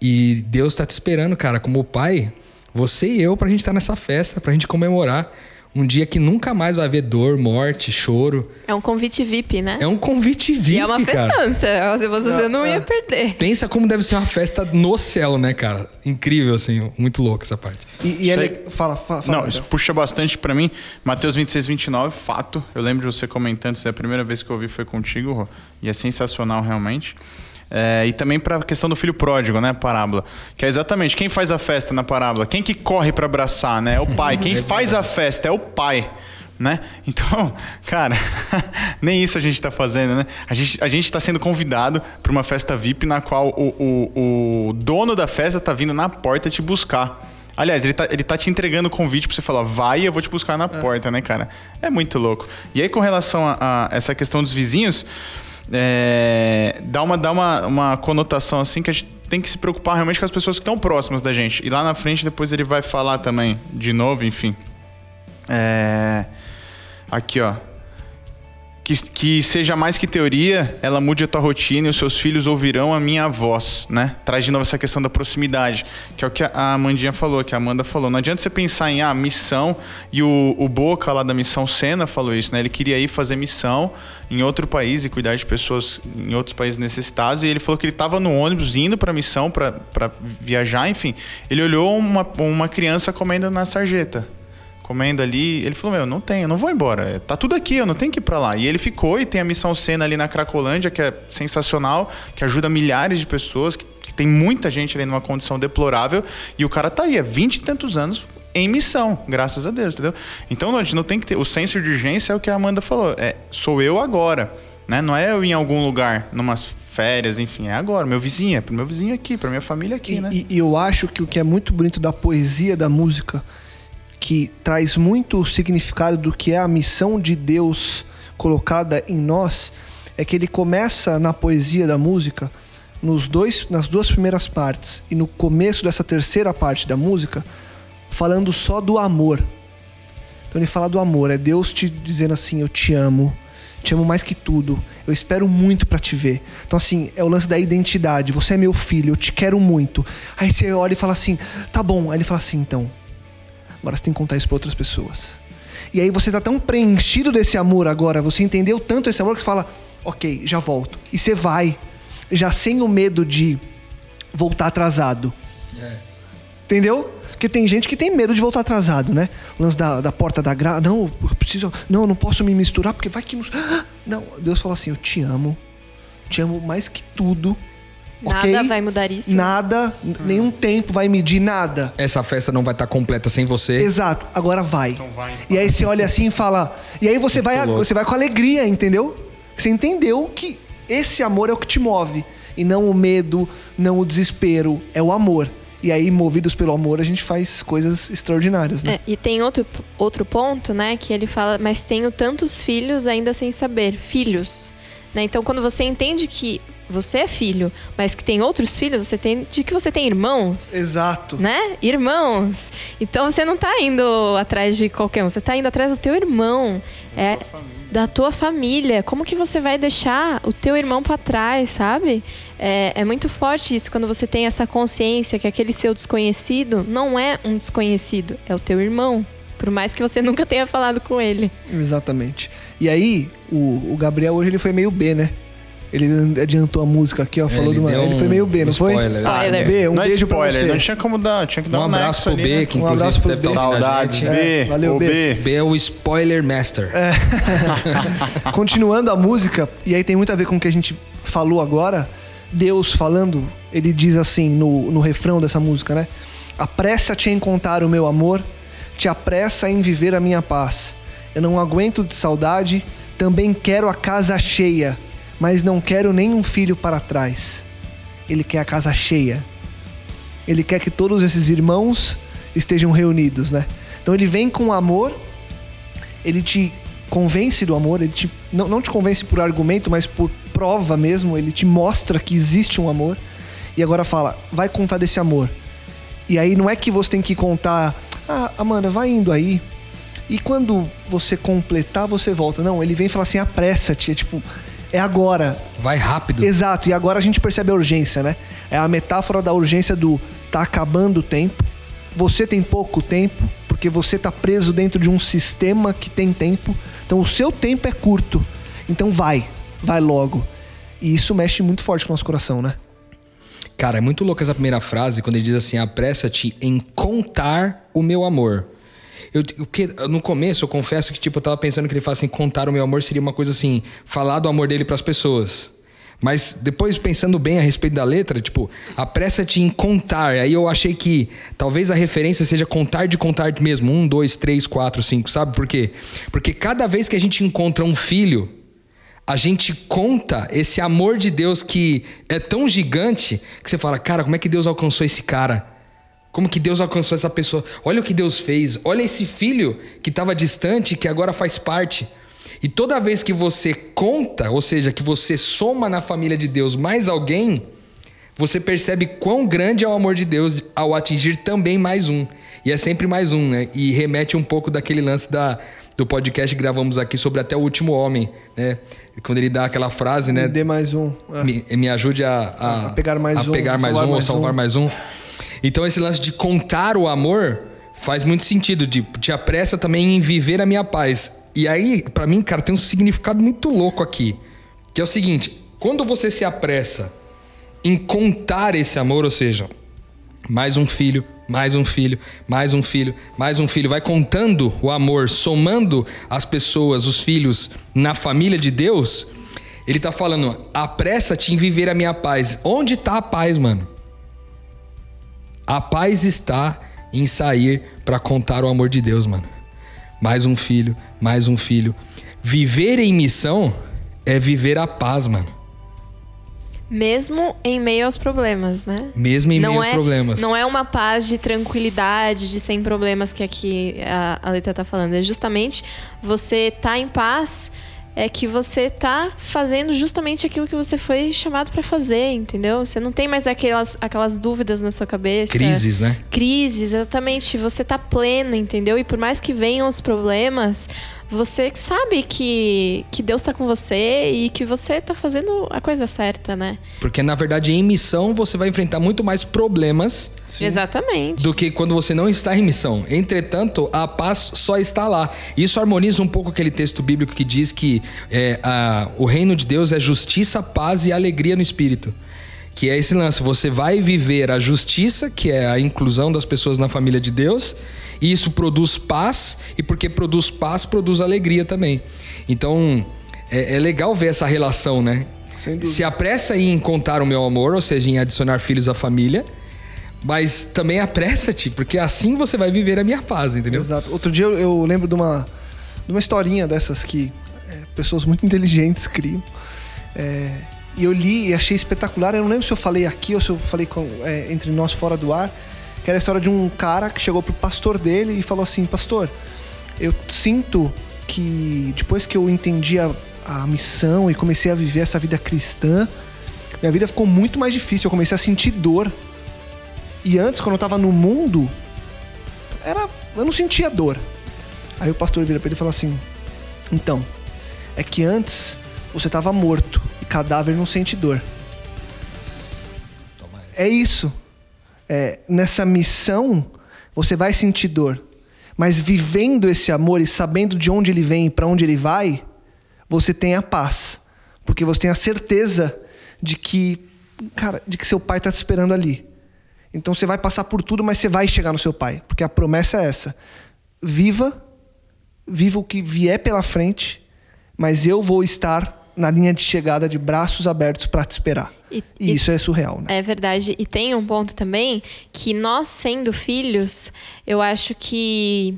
E Deus tá te esperando, cara, como pai, você e eu, pra gente estar nessa festa, pra gente comemorar um dia que nunca mais vai haver dor, morte, choro. É um convite VIP, né? É um convite VIP, e é uma cara. festança. Se você Não, não é. ia perder. Pensa como deve ser uma festa no céu, né, cara? Incrível, assim, muito louco essa parte. E, e é Isso aí- le- Fala, fala. fala Não, isso Gabriel. puxa bastante pra mim. Mateus 26, 29, fato. Eu lembro de você comentando, isso é a primeira vez que eu ouvi foi contigo, Rô, e é sensacional realmente. É, e também pra questão do filho pródigo, né, parábola. Que é exatamente quem faz a festa na parábola. Quem que corre pra abraçar, né? É o pai. [LAUGHS] Quem faz a festa é o pai. Né? Então, [LAUGHS] cara, [LAUGHS] nem isso a gente tá fazendo, né? A gente, a gente tá sendo convidado pra uma festa VIP na qual o, o, o dono da festa tá vindo na porta te buscar. Aliás, ele tá, ele tá te entregando o convite pra você falar, vai, eu vou te buscar na porta, né, cara? É muito louco. E aí, com relação a, a essa questão dos vizinhos, é, dá, uma, dá uma, uma conotação assim que a gente tem que se preocupar realmente com as pessoas que estão próximas da gente. E lá na frente, depois ele vai falar também, de novo, enfim. É, aqui, ó. Que, que seja mais que teoria, ela mude a tua rotina e os seus filhos ouvirão a minha voz, né? Traz de novo essa questão da proximidade, que é o que a Amandinha falou, que a Amanda falou. Não adianta você pensar em ah, missão, e o, o Boca lá da Missão Sena falou isso, né? Ele queria ir fazer missão em outro país e cuidar de pessoas em outros países necessitados, e ele falou que ele estava no ônibus indo para missão, para viajar, enfim. Ele olhou uma, uma criança comendo na sarjeta comendo ali. Ele falou: Meu, não tenho, eu não vou embora. Tá tudo aqui, eu não tenho que ir pra lá. E ele ficou e tem a Missão Sena ali na Cracolândia, que é sensacional, que ajuda milhares de pessoas, que, que tem muita gente ali numa condição deplorável. E o cara tá aí há 20 e tantos anos em missão, graças a Deus, entendeu? Então a gente não tem que ter. O senso de urgência é o que a Amanda falou. É, sou eu agora. Né? Não é eu em algum lugar, numas férias, enfim, é agora, meu vizinho, é pro meu vizinho aqui, pra minha família aqui, e, né? E, e eu acho que o que é muito bonito da poesia da música que traz muito o significado do que é a missão de Deus colocada em nós, é que ele começa na poesia da música, nos dois, nas duas primeiras partes e no começo dessa terceira parte da música, falando só do amor. Então ele fala do amor, é Deus te dizendo assim: Eu te amo, te amo mais que tudo, eu espero muito para te ver. Então, assim, é o lance da identidade: Você é meu filho, eu te quero muito. Aí você olha e fala assim: Tá bom. Aí ele fala assim: Então, Agora você tem que contar isso para outras pessoas. E aí você tá tão preenchido desse amor agora, você entendeu tanto esse amor que você fala, ok, já volto. E você vai, já sem o medo de voltar atrasado. É. Entendeu? Porque tem gente que tem medo de voltar atrasado, né? O lance da, da porta da graça. Não, eu preciso. Não, não posso me misturar porque vai que. [GASPS] Não, Deus falou assim: Eu te amo. Te amo mais que tudo. Nada okay? vai mudar isso. Nada, hum. nenhum tempo vai medir nada. Essa festa não vai estar completa sem você. Exato, agora vai. Então vai então. E aí você olha assim e fala. E aí você vai, você vai com alegria, entendeu? Você entendeu que esse amor é o que te move. E não o medo, não o desespero, é o amor. E aí, movidos pelo amor, a gente faz coisas extraordinárias, né? É, e tem outro, outro ponto, né? Que ele fala, mas tenho tantos filhos ainda sem saber. Filhos. Né? Então, quando você entende que você é filho, mas que tem outros filhos, você tem de que você tem irmãos. Exato. Né? Irmãos. Então você não tá indo atrás de qualquer um, você tá indo atrás do teu irmão. Da é tua da tua família. Como que você vai deixar o teu irmão para trás, sabe? É, é muito forte isso quando você tem essa consciência que aquele seu desconhecido não é um desconhecido, é o teu irmão. Por mais que você [LAUGHS] nunca tenha falado com ele. Exatamente. E aí, o, o Gabriel hoje ele foi meio B, né? Ele adiantou a música aqui, ó. Falou ele, uma, ele foi meio B, não foi? Spoiler. spoiler. B, um não é beijo spoiler, pra você. Não tinha como dar, tinha que dar um, um abraço pro ali, B, né? que um inclusive abraço pro deve B. estar Saudades, B. B. Valeu, B. B. B é o spoiler master. É. [LAUGHS] Continuando a música, e aí tem muito a ver com o que a gente falou agora, Deus falando, ele diz assim no, no refrão dessa música, né? Apressa-te em contar o meu amor, te apressa em viver a minha paz. Eu não aguento de saudade, também quero a casa cheia mas não quero nenhum filho para trás. Ele quer a casa cheia. Ele quer que todos esses irmãos estejam reunidos, né? Então ele vem com amor, ele te convence do amor, ele te, não, não te convence por argumento, mas por prova mesmo, ele te mostra que existe um amor. E agora fala, vai contar desse amor. E aí não é que você tem que contar, ah, Amanda, vai indo aí. E quando você completar, você volta. Não, ele vem e fala assim, apressa-te. É tipo, é agora. Vai rápido. Exato, e agora a gente percebe a urgência, né? É a metáfora da urgência do tá acabando o tempo, você tem pouco tempo, porque você tá preso dentro de um sistema que tem tempo, então o seu tempo é curto. Então vai, vai logo. E isso mexe muito forte com o nosso coração, né? Cara, é muito louca essa primeira frase, quando ele diz assim: apressa-te em contar o meu amor. Eu, no começo, eu confesso que tipo, eu tava pensando que ele fala assim, contar o meu amor seria uma coisa assim, falar do amor dele para as pessoas. Mas depois, pensando bem a respeito da letra, tipo, apressa-te em contar. Aí eu achei que talvez a referência seja contar de contar mesmo. Um, dois, três, quatro, cinco, sabe por quê? Porque cada vez que a gente encontra um filho, a gente conta esse amor de Deus que é tão gigante que você fala, cara, como é que Deus alcançou esse cara? Como que Deus alcançou essa pessoa? Olha o que Deus fez. Olha esse filho que estava distante, que agora faz parte. E toda vez que você conta, ou seja, que você soma na família de Deus mais alguém, você percebe quão grande é o amor de Deus ao atingir também mais um. E é sempre mais um, né? E remete um pouco daquele lance da, do podcast que gravamos aqui sobre até o último homem, né? Quando ele dá aquela frase, né? Me dê mais um. É. Me, me ajude a, a, A pegar mais a um, pegar mais salvar um ou mais salvar um. mais um. Então esse lance de contar o amor faz muito sentido, de te apressa também em viver a minha paz. E aí, pra mim, cara, tem um significado muito louco aqui, que é o seguinte: quando você se apressa em contar esse amor, ou seja, mais um filho, mais um filho, mais um filho, mais um filho, vai contando o amor, somando as pessoas, os filhos na família de Deus, ele tá falando: apressa-te em viver a minha paz. Onde tá a paz, mano? A paz está em sair para contar o amor de Deus, mano. Mais um filho, mais um filho. Viver em missão é viver a paz, mano. Mesmo em meio aos problemas, né? Mesmo em meio aos é, problemas. Não é uma paz de tranquilidade, de sem problemas que aqui a, a letra tá falando. É justamente você tá em paz, é que você tá fazendo justamente aquilo que você foi chamado para fazer, entendeu? Você não tem mais aquelas, aquelas dúvidas na sua cabeça. Crises, né? Crises, exatamente. Você tá pleno, entendeu? E por mais que venham os problemas, você sabe que, que Deus tá com você e que você tá fazendo a coisa certa, né? Porque na verdade em missão você vai enfrentar muito mais problemas Exatamente. do que quando você não está em missão. Entretanto, a paz só está lá. Isso harmoniza um pouco aquele texto bíblico que diz que é, a- o reino de Deus é justiça, paz e alegria no espírito. Que é esse lance, você vai viver a justiça, que é a inclusão das pessoas na família de Deus, e isso produz paz, e porque produz paz, produz alegria também. Então, é, é legal ver essa relação, né? Se apressa em contar o meu amor, ou seja, em adicionar filhos à família, mas também apressa-te, porque assim você vai viver a minha paz, entendeu? Exato. Outro dia eu, eu lembro de uma, de uma historinha dessas que é, pessoas muito inteligentes criam. É, e eu li e achei espetacular. Eu não lembro se eu falei aqui ou se eu falei com- é, entre nós fora do ar. Que era a história de um cara que chegou pro pastor dele e falou assim: Pastor, eu sinto que depois que eu entendi a, a missão e comecei a viver essa vida cristã, minha vida ficou muito mais difícil. Eu comecei a sentir dor. E antes, quando eu tava no mundo, era eu não sentia dor. Aí o pastor vira pra ele e fala assim: Então, é que antes você tava morto e cadáver não sente dor. É isso. É, nessa missão, você vai sentir dor. Mas vivendo esse amor e sabendo de onde ele vem e para onde ele vai, você tem a paz. Porque você tem a certeza de que, cara, de que seu pai tá te esperando ali. Então você vai passar por tudo, mas você vai chegar no seu pai. Porque a promessa é essa: viva, viva o que vier pela frente, mas eu vou estar na linha de chegada de braços abertos para te esperar. E- E, e- isso é surreal, né? É verdade. E tem um ponto também que nós sendo filhos, eu acho que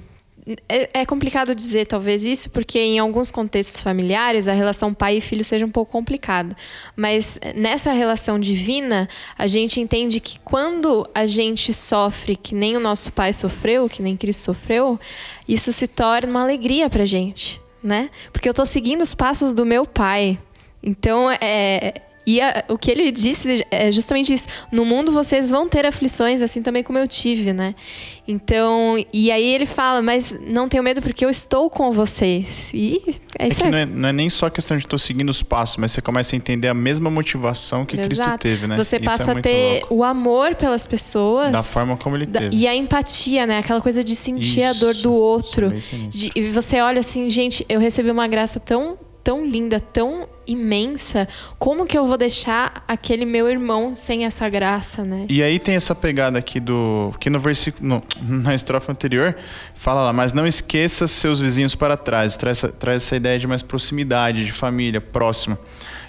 é, é complicado dizer talvez isso, porque em alguns contextos familiares a relação pai e filho seja um pouco complicada. Mas nessa relação divina, a gente entende que quando a gente sofre que nem o nosso pai sofreu, que nem Cristo sofreu, isso se torna uma alegria pra gente, né? Porque eu tô seguindo os passos do meu pai. Então, é, e a- o que ele disse é justamente isso. No mundo vocês vão ter aflições, assim também como eu tive, né? Então, e aí ele fala, mas não tenho medo porque eu estou com vocês. E é É isso que aí. não é, não é nem só questão de tô seguindo os passos, mas você começa a entender a mesma motivação que Cristo Exato. teve, né? Você Isso passa é a ter louco. o amor pelas pessoas. Da forma como ele da- teve. e a empatia, né? Aquela coisa de sentir a dor Isso, do isso é outro. De- e você olha assim, gente, eu recebi uma graça tão, tão linda, tão imensa. Como que eu vou deixar aquele meu irmão sem essa graça, né? E aí tem essa pegada aqui do. Que no versículo. [LAUGHS] na estrofe anterior, fala lá, mas não esqueça seus vizinhos para trás. Traz essa, traz essa ideia de mais proximidade, de família, próxima.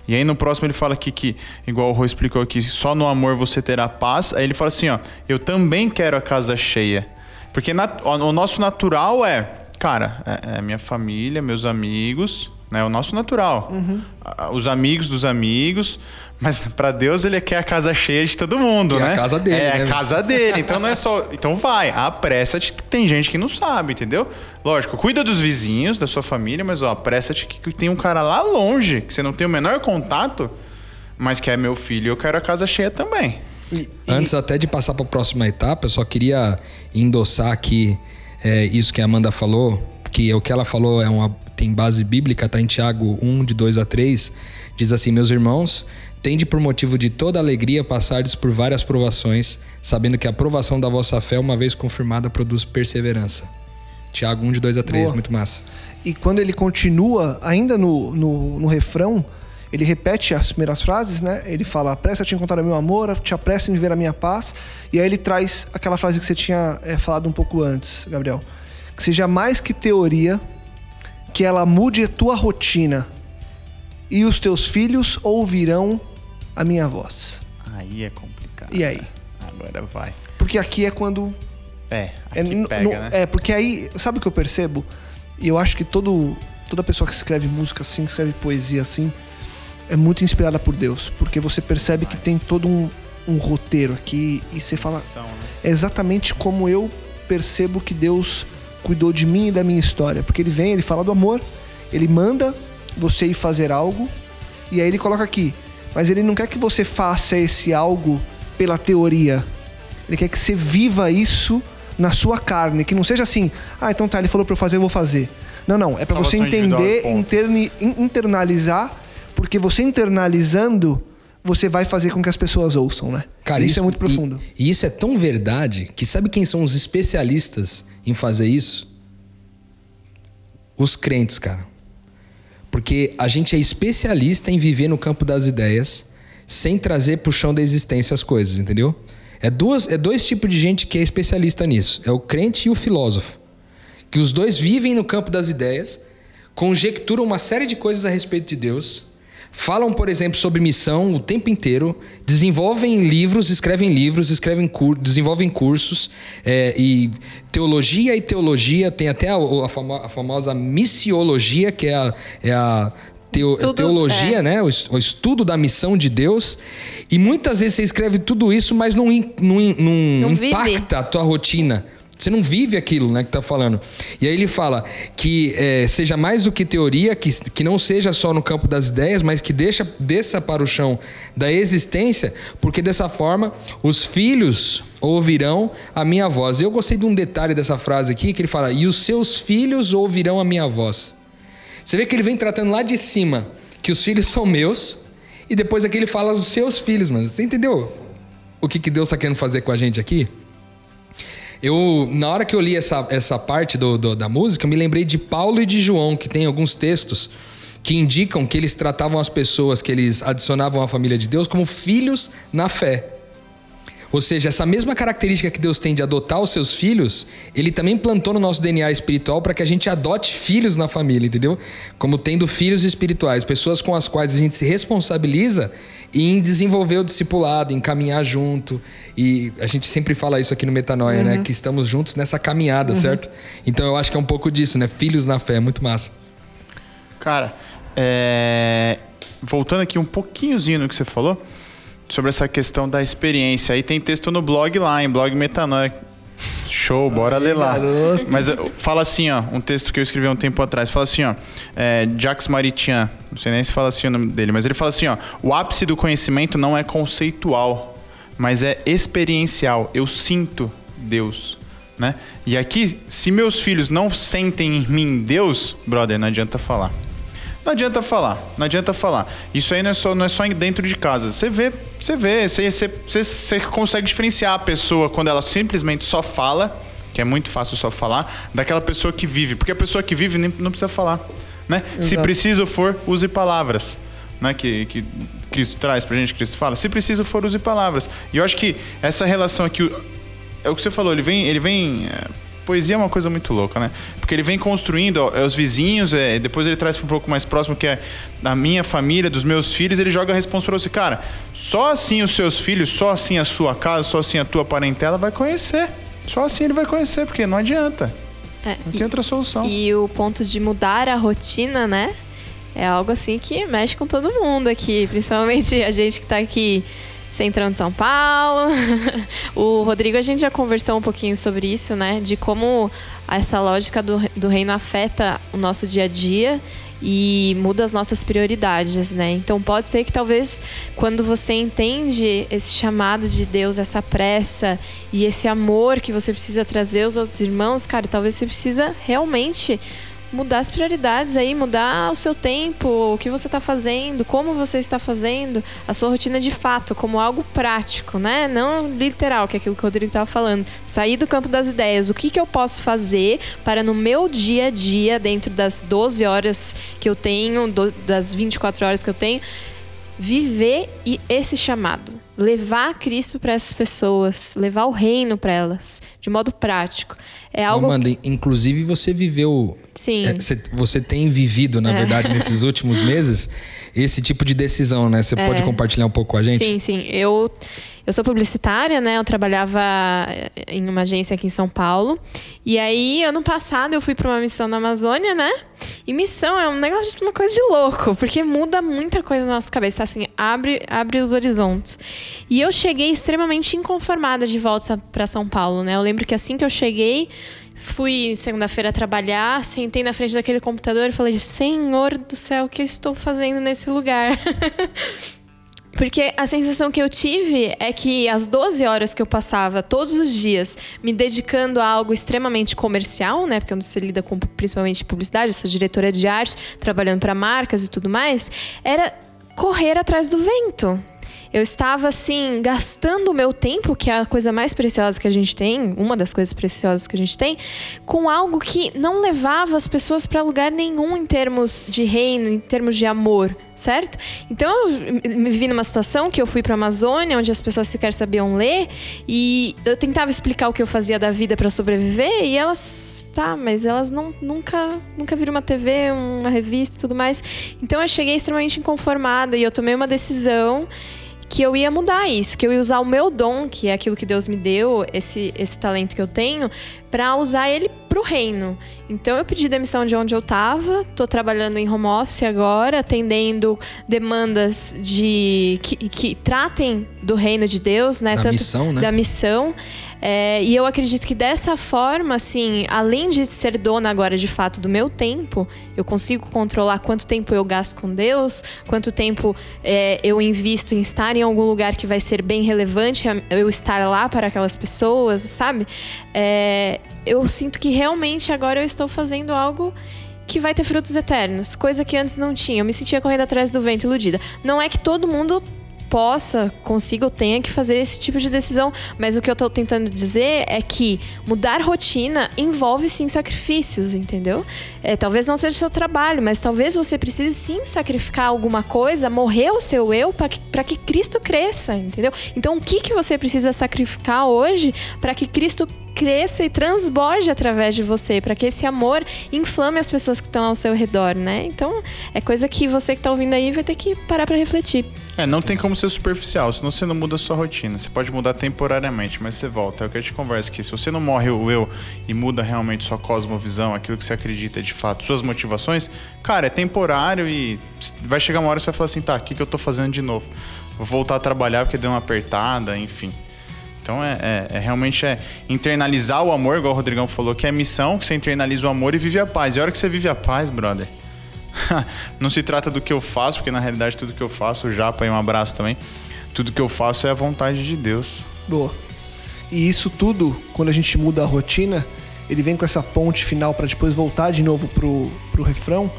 E aí no próximo ele fala aqui que, igual o Rô explicou aqui, só no amor você terá paz. Aí ele fala assim, ó, eu também quero a casa cheia. Porque nat- o o nosso natural é, cara, é, é minha família, meus amigos, né? O nosso natural. A- Os amigos dos amigos. Mas para Deus ele quer a casa cheia de todo mundo, Que é a né? casa dele, É né? a casa dele. Então não é só. Então vai, apressa-te. Tem gente que não sabe, entendeu? Lógico, cuida dos vizinhos, da sua família, mas ó, apressa-te que tem um cara lá longe, que você não tem o menor contato, mas que é meu filho, eu quero a casa cheia também. E- e- Antes até de passar para a próxima etapa, eu só queria endossar aqui é, isso que a Amanda falou que o que ela falou é uma, tem base bíblica, tá em Tiago 1, de 2 a 3, diz assim: Meus irmãos, tende por motivo de toda alegria passardes por várias provações, sabendo que a provação da vossa fé, uma vez confirmada, produz perseverança. Tiago 1, de 2 a 3, Boa. muito massa. E quando ele continua, ainda no, no, no refrão, ele repete as primeiras frases, né? Ele fala: Apressa te encontrar o meu amor, te apressa em viver a minha paz. E aí ele traz aquela frase que você tinha é, falado um pouco antes, Gabriel. Que seja mais que teoria, que ela mude a tua rotina. E os teus filhos ouvirão a minha voz. Aí é complicado. E aí? Agora vai. Porque aqui é quando É, é, pega, no- né? é, porque aí, sabe o que eu percebo? E eu acho que todo, toda pessoa que escreve música assim, que escreve poesia assim, é muito inspirada por Deus. Porque você percebe que tem todo um, um roteiro aqui e você fala, São, né? é exatamente como eu percebo que Deus cuidou de mim e da minha história. Porque ele vem, ele fala do amor, ele manda você ir fazer algo, e aí ele coloca aqui. Mas ele não quer que você faça esse algo pela teoria. Ele quer que você viva isso na sua carne, que não seja assim, ah, então tá, ele falou pra eu fazer, eu vou fazer. Não, não, é pra você entender, ponto. interni- in- internalizar, porque você internalizando, você vai fazer com que as pessoas ouçam, né? Cara, isso, é muito profundo. E, e isso é tão verdade que sabe quem são os especialistas em fazer isso? Os crentes, cara. Porque a gente é especialista em viver no campo das ideias sem trazer pro chão da existência as coisas, entendeu? É, duas, é dois tipos de gente que é especialista nisso. É o crente e o filósofo. Que os dois vivem no campo das ideias, conjecturam uma série de coisas a respeito de Deus, falam, por exemplo, sobre missão o tempo inteiro, desenvolvem livros, escrevem livros, escrevem cur desenvolvem cursos, é, e teologia e teologia, tem até a, a famo- a famosa missiologia, que é a, é a teo- Estudo, teologia, é. né? O, o estudo da missão de Deus. E muitas vezes você escreve tudo isso, mas não, in- não, in- não Não vive. impacta a tua rotina. Você não vive aquilo, né, que tá falando. E aí ele fala que é, seja mais do que teoria, que, que não seja só no campo das ideias, mas que deixa, desça para o chão da existência, porque dessa forma os filhos ouvirão a minha voz. Eu gostei de um detalhe dessa frase aqui, que ele fala, e os seus filhos ouvirão a minha voz. Você vê que ele vem tratando lá de cima que os filhos [LAUGHS] são meus, e depois aqui ele fala dos seus filhos, mano. Você entendeu o que, que Deus está querendo fazer com a gente aqui? Eu, na hora que eu li essa, essa parte do, do- da música, me lembrei de Paulo e de João, que tem alguns textos que indicam que eles tratavam as pessoas que eles adicionavam à família de Deus como filhos na fé. Ou seja, essa mesma característica que Deus tem de adotar os seus filhos, ele também plantou no nosso DNA espiritual para que a gente adote filhos na família, entendeu? Como tendo filhos espirituais, pessoas com as quais a gente se responsabiliza em desenvolver o discipulado, em caminhar junto. E a gente sempre fala isso aqui no Metanoia, né? Que estamos juntos nessa caminhada, certo? Então eu acho que é um pouco disso, né? Filhos na fé, é muito massa. Cara, é, voltando aqui um pouquinhozinho no que você falou, sobre essa questão da experiência. Aí tem texto no blog lá, em blog Metanoia. Show, bora ler lá. garoto. Mas eh, fala assim, ó, um texto que eu escrevi há um tempo atrás. Fala assim, ó, é, Jacques Maritian, não sei nem se fala assim o nome dele, mas ele fala assim, ó, o ápice do conhecimento não é conceitual, mas é experiencial. Eu sinto Deus, né? E aqui, se meus filhos não sentem em mim Deus, brother, não adianta falar. Não adianta falar, não adianta falar. Isso aí não é só, não é só dentro de casa. Você vê, você vê, você, você, você, consegue diferenciar a pessoa quando ela simplesmente só fala, que é muito fácil só falar, daquela pessoa que vive. Porque a pessoa que vive nem, não precisa falar. Né? Se preciso for, use palavras. Né? Que, que Cristo traz pra gente, Cristo fala. Se preciso for, use palavras. E eu acho que essa relação aqui, é o que você falou, ele vem. Ele vem é, poesia é uma coisa muito louca, né? Porque ele vem construindo, ó, é os vizinhos, é, depois ele traz para um pouco mais próximo, que é da minha família, dos meus filhos, ele joga a resposta para você, cara, só assim os seus filhos, só assim a sua casa, só assim a tua parentela vai conhecer. Só assim ele vai conhecer, porque não adianta. É, Não e- tem outra solução. E o ponto de mudar a rotina, né? É algo assim que mexe com todo mundo aqui, principalmente a gente que tá aqui Centrão de São Paulo. [LAUGHS] o Rodrigo, a gente já conversou um pouquinho sobre isso, né? De como essa lógica do, do reino afeta o nosso dia a dia e muda as nossas prioridades, né? Então pode ser que talvez quando você entende esse chamado de Deus, essa pressa e esse amor que você precisa trazer aos outros irmãos, cara, talvez você precisa realmente mudar as prioridades aí, mudar o seu tempo, o que você está fazendo, como você está fazendo, a sua rotina de fato, como algo prático, né? Não literal, que é aquilo que o Rodrigo estava falando. Sair do campo das ideias. O que, que eu posso fazer para no meu dia a dia, dentro das 12 horas que eu tenho, do, das 24 horas que eu tenho, viver esse chamado, levar Cristo para essas pessoas, levar o reino para elas, de modo prático. É algo. Amanda, que... inclusive você viveu. Sim. É, você tem vivido, na é. verdade, nesses últimos meses, esse tipo de decisão, né? Você é. pode compartilhar um pouco com a gente? Sim, sim. Eu eu sou publicitária, né? Eu trabalhava eh, em uma agência aqui em São Paulo. E aí, ano passado, eu fui para uma missão na Amazônia, né? E missão é um negócio, uma coisa de louco, porque muda muita coisa na nossa cabeça, assim, abre, abre os horizontes. E eu cheguei extremamente inconformada de volta para São Paulo, né? Eu lembro que assim que eu cheguei, fui segunda-feira trabalhar, sentei na frente daquele computador e falei: Senhor do céu, o que eu estou fazendo nesse lugar? [LAUGHS] Porque a sensação que eu tive é que as 12 horas que eu passava todos os dias me dedicando a algo extremamente comercial, né? Porque você lida com principalmente publicidade, eu sou diretora de arte, trabalhando para marcas e tudo mais, era correr atrás do vento. Eu estava assim gastando o meu tempo, que é a coisa mais preciosa que a gente tem, uma das coisas preciosas que a gente tem, com algo que não levava as pessoas para lugar nenhum em termos de reino, em termos de amor, certo? Então eu me vi numa situação que eu fui para Amazônia, onde as pessoas sequer sabiam ler, e eu tentava explicar o que eu fazia da vida para sobreviver, e elas tá, mas elas não, nunca, nunca viram uma TV, uma revista e tudo mais. Então eu cheguei extremamente inconformada e eu tomei uma decisão que eu ia mudar isso, que eu ia usar o meu dom, que é aquilo que Deus me deu, esse, esse talento que eu tenho, para usar ele pro reino. Então eu pedi demissão de onde eu estava, tô trabalhando em home office agora, atendendo demandas de que, que tratem do reino de Deus, né? Da Tanto missão, né? Da missão. É, e eu acredito que dessa forma, assim, além de ser dona agora de fato do meu tempo, eu consigo controlar quanto tempo eu gasto com Deus, quanto tempo é, eu invisto em estar em algum lugar que vai ser bem relevante, eu estar lá para aquelas pessoas, sabe? É, eu sinto que realmente agora eu estou fazendo algo que vai ter frutos eternos, coisa que antes não tinha. Eu me sentia correndo atrás do vento iludida. Não é que todo mundo possa, consiga ou tenha que fazer esse tipo de decisão. Mas o que eu estou tentando dizer é que mudar rotina envolve sim sacrifícios, entendeu? É, talvez não seja o seu trabalho, mas talvez você precise sim sacrificar alguma coisa, morrer o seu eu para que, que Cristo cresça, entendeu? Então o que, que você precisa sacrificar hoje para que Cristo cresça e transborde através de você, para que esse amor inflame as pessoas que estão ao seu redor, né? Então, é coisa que você que está ouvindo aí vai ter que parar para refletir. É, não tem como ser superficial, senão você não muda a sua rotina. Você pode mudar temporariamente, mas você volta. É o que a gente conversa aqui. Se você não morre o eu e muda realmente sua cosmovisão, aquilo que você acredita de fato, suas motivações, cara, é temporário e vai chegar uma hora que você vai falar assim, tá, o que, que eu tô fazendo de novo? Vou voltar a trabalhar porque deu uma apertada, enfim. Então é, é, é, realmente é internalizar o amor, igual o Rodrigão falou, que é missão, que você internaliza o amor e vive a paz. E a hora que você vive a paz, brother, [LAUGHS] não se trata do que eu faço, porque na realidade tudo que eu faço, o Japa e um abraço também, tudo que eu faço é a vontade de Deus. Boa. E isso tudo, quando a gente muda a rotina, ele vem com essa ponte final para depois voltar de novo pro, pro refrão.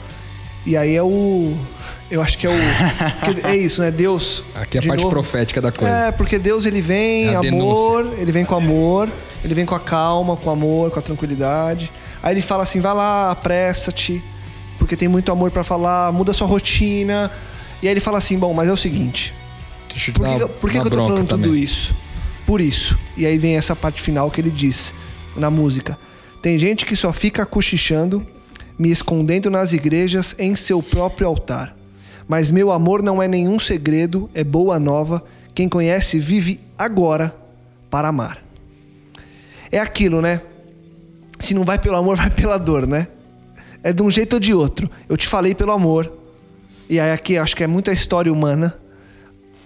E aí é o eu acho que é o. [LAUGHS] é isso, né? Deus. Aqui é a parte novo, profética da coisa. É, porque Deus ele vem, é amor, denúncia. ele vem com amor, ele vem com a calma, com o amor, com a tranquilidade. Aí ele fala assim: vai lá, apressa-te, porque tem muito amor para falar, muda sua rotina. E aí ele fala assim: bom, mas é o seguinte. Deixa eu por que, por que, que eu tô falando também. tudo isso? Por isso. E aí vem essa parte final que ele diz na música: tem gente que só fica cochichando, me escondendo nas igrejas em seu próprio altar. Mas meu amor não é nenhum segredo, é boa nova. Quem conhece vive agora para amar. É aquilo, né? Se não vai pelo amor, [LAUGHS] vai pela dor, né? É de um jeito ou de outro. Eu te falei pelo amor. E aí aqui acho que é muita história humana.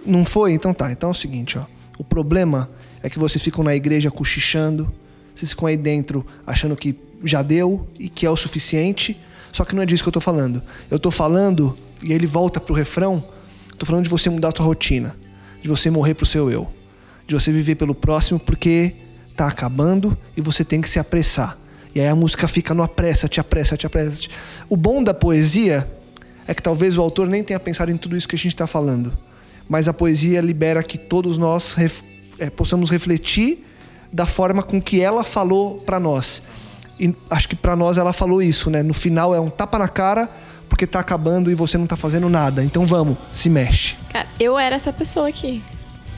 Não foi? Então tá. Então é o seguinte, ó. O problema é que vocês ficam na igreja cochichando, vocês ficam aí dentro achando que já deu e que é o suficiente. Só que não é disso que eu tô falando. Eu tô falando, e ele volta pro refrão, tô falando de você mudar a tua rotina, de você morrer pro seu eu, de você viver pelo próximo porque tá acabando e você tem que se apressar. E aí a música fica no apressa, te apressa, te apressa. O bom da poesia é que talvez o autor nem tenha pensado em tudo isso que a gente está falando, mas a poesia libera que todos nós ref, é, possamos refletir da forma com que ela falou para nós. E acho que para nós ela falou isso, né? No final é um tapa na cara porque tá acabando e você não tá fazendo nada. Então vamos, se mexe. Cara, eu era essa pessoa aqui.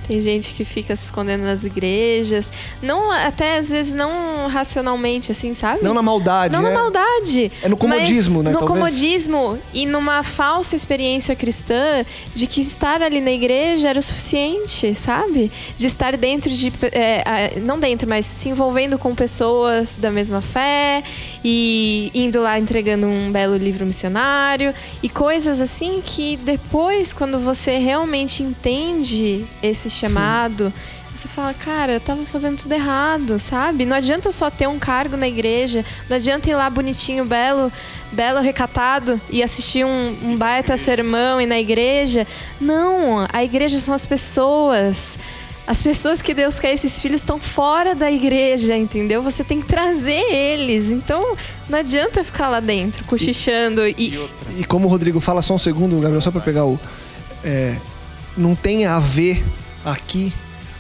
Tem gente que fica se escondendo nas igrejas. Não, até às vezes não racionalmente, assim, sabe? Não na maldade, Não né? na maldade. É no comodismo, né, No talvez? comodismo e numa falsa experiência cristã de que estar ali na igreja era o suficiente, sabe? De estar dentro de. é, não dentro, mas se envolvendo com pessoas da mesma fé e indo lá entregando um belo livro missionário e coisas assim que depois, quando você realmente entende esse chamado. Você fala, cara, eu tava fazendo tudo errado, sabe? Não adianta só ter um cargo na igreja, não adianta ir lá bonitinho, belo, belo, recatado e assistir um, um baita sermão e na igreja. Não, a igreja são as pessoas. As pessoas que Deus quer, esses filhos, estão fora da igreja, entendeu? Você tem que trazer eles. Então, não adianta ficar lá dentro, cochichando e. E como o Rodrigo fala, só um segundo, Gabriel, só para pegar o. é, não tem a ver aqui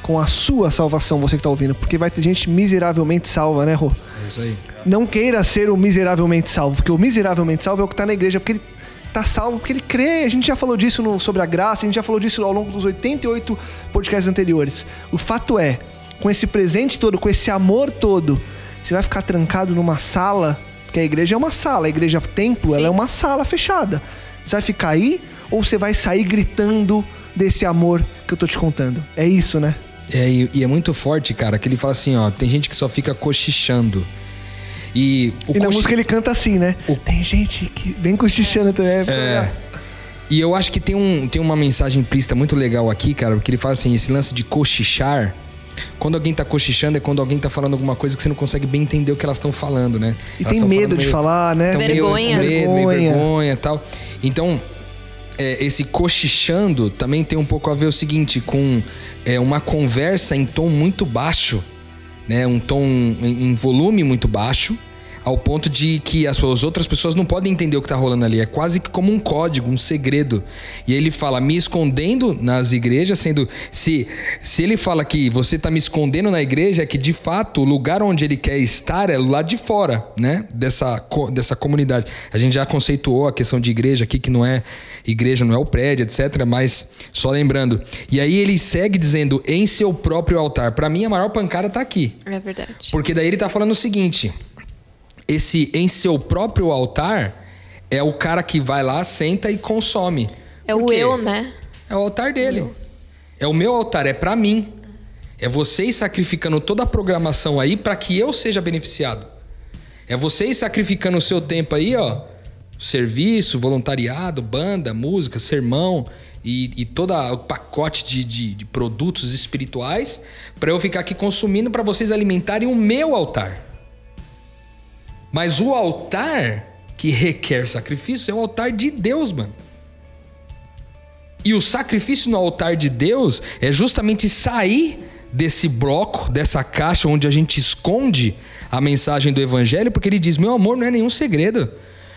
com a sua salvação, você que tá ouvindo, porque vai ter gente miseravelmente salva, né, Rô? É isso aí. Não queira ser o miseravelmente salvo, porque o miseravelmente salvo é o que tá na igreja, porque ele tá salvo, porque ele crê. A gente já falou disso no- sobre a graça, a gente já falou disso ao longo dos 88 podcasts anteriores. O fato é, com esse presente todo, com esse amor todo, você vai ficar trancado numa sala, porque a igreja é uma sala, a igreja templo, Sim. ela é uma sala fechada. Você vai ficar aí ou você vai sair gritando desse amor que eu tô te contando? É isso, né? É, e, e é muito forte, cara, que ele fala assim, ó, tem gente que só fica cochichando. E o e na cochi- música ele canta assim, né? O- Tem gente que vem cochichando também. É. E eu acho que tem, um, tem uma mensagem implícita muito legal aqui, cara, porque ele fala assim, esse lance de cochichar. Quando alguém tá cochichando é quando alguém tá falando alguma coisa que você não consegue bem entender o que elas estão falando, né? E Elas tem tão medo falando de meio- falar, né? meio Vergonha. com medo, meio Vergonha. vergonha e tal. Então, é, esse cochichando também tem um pouco a ver o seguinte, com é, uma conversa em tom muito baixo, né? Um tom em, volume muito baixo, ao ponto de que as, as outras pessoas não podem entender o que tá rolando ali. É quase que como um código, um segredo. E aí ele fala, me escondendo nas igrejas, sendo. Se, se ele fala que você tá me escondendo na igreja, é que de fato o lugar onde ele quer estar é lá de fora, né? Dessa, dessa comunidade. A gente já conceituou a questão de igreja aqui, que não é igreja, não é o prédio, etc. Mas só lembrando. E aí ele segue dizendo, em seu próprio altar. Para mim, a maior pancada tá aqui. É verdade. Porque daí ele tá falando o seguinte: esse em seu próprio altar é o cara que vai lá, senta e consome. É o eu, né? É o altar dele. É o meu altar, é pra mim. É vocês sacrificando toda a programação aí pra que eu seja beneficiado. É vocês sacrificando o seu tempo aí, ó. Serviço, voluntariado, banda, música, sermão e, e todo o pacote de, de- de produtos espirituais pra eu ficar aqui consumindo pra vocês alimentarem o meu altar. Mas o altar que requer sacrifício é o altar de Deus, mano. E o sacrifício no altar de Deus é justamente sair desse bloco, dessa caixa onde a gente esconde a mensagem do evangelho, porque ele diz: "Meu amor, não é nenhum segredo.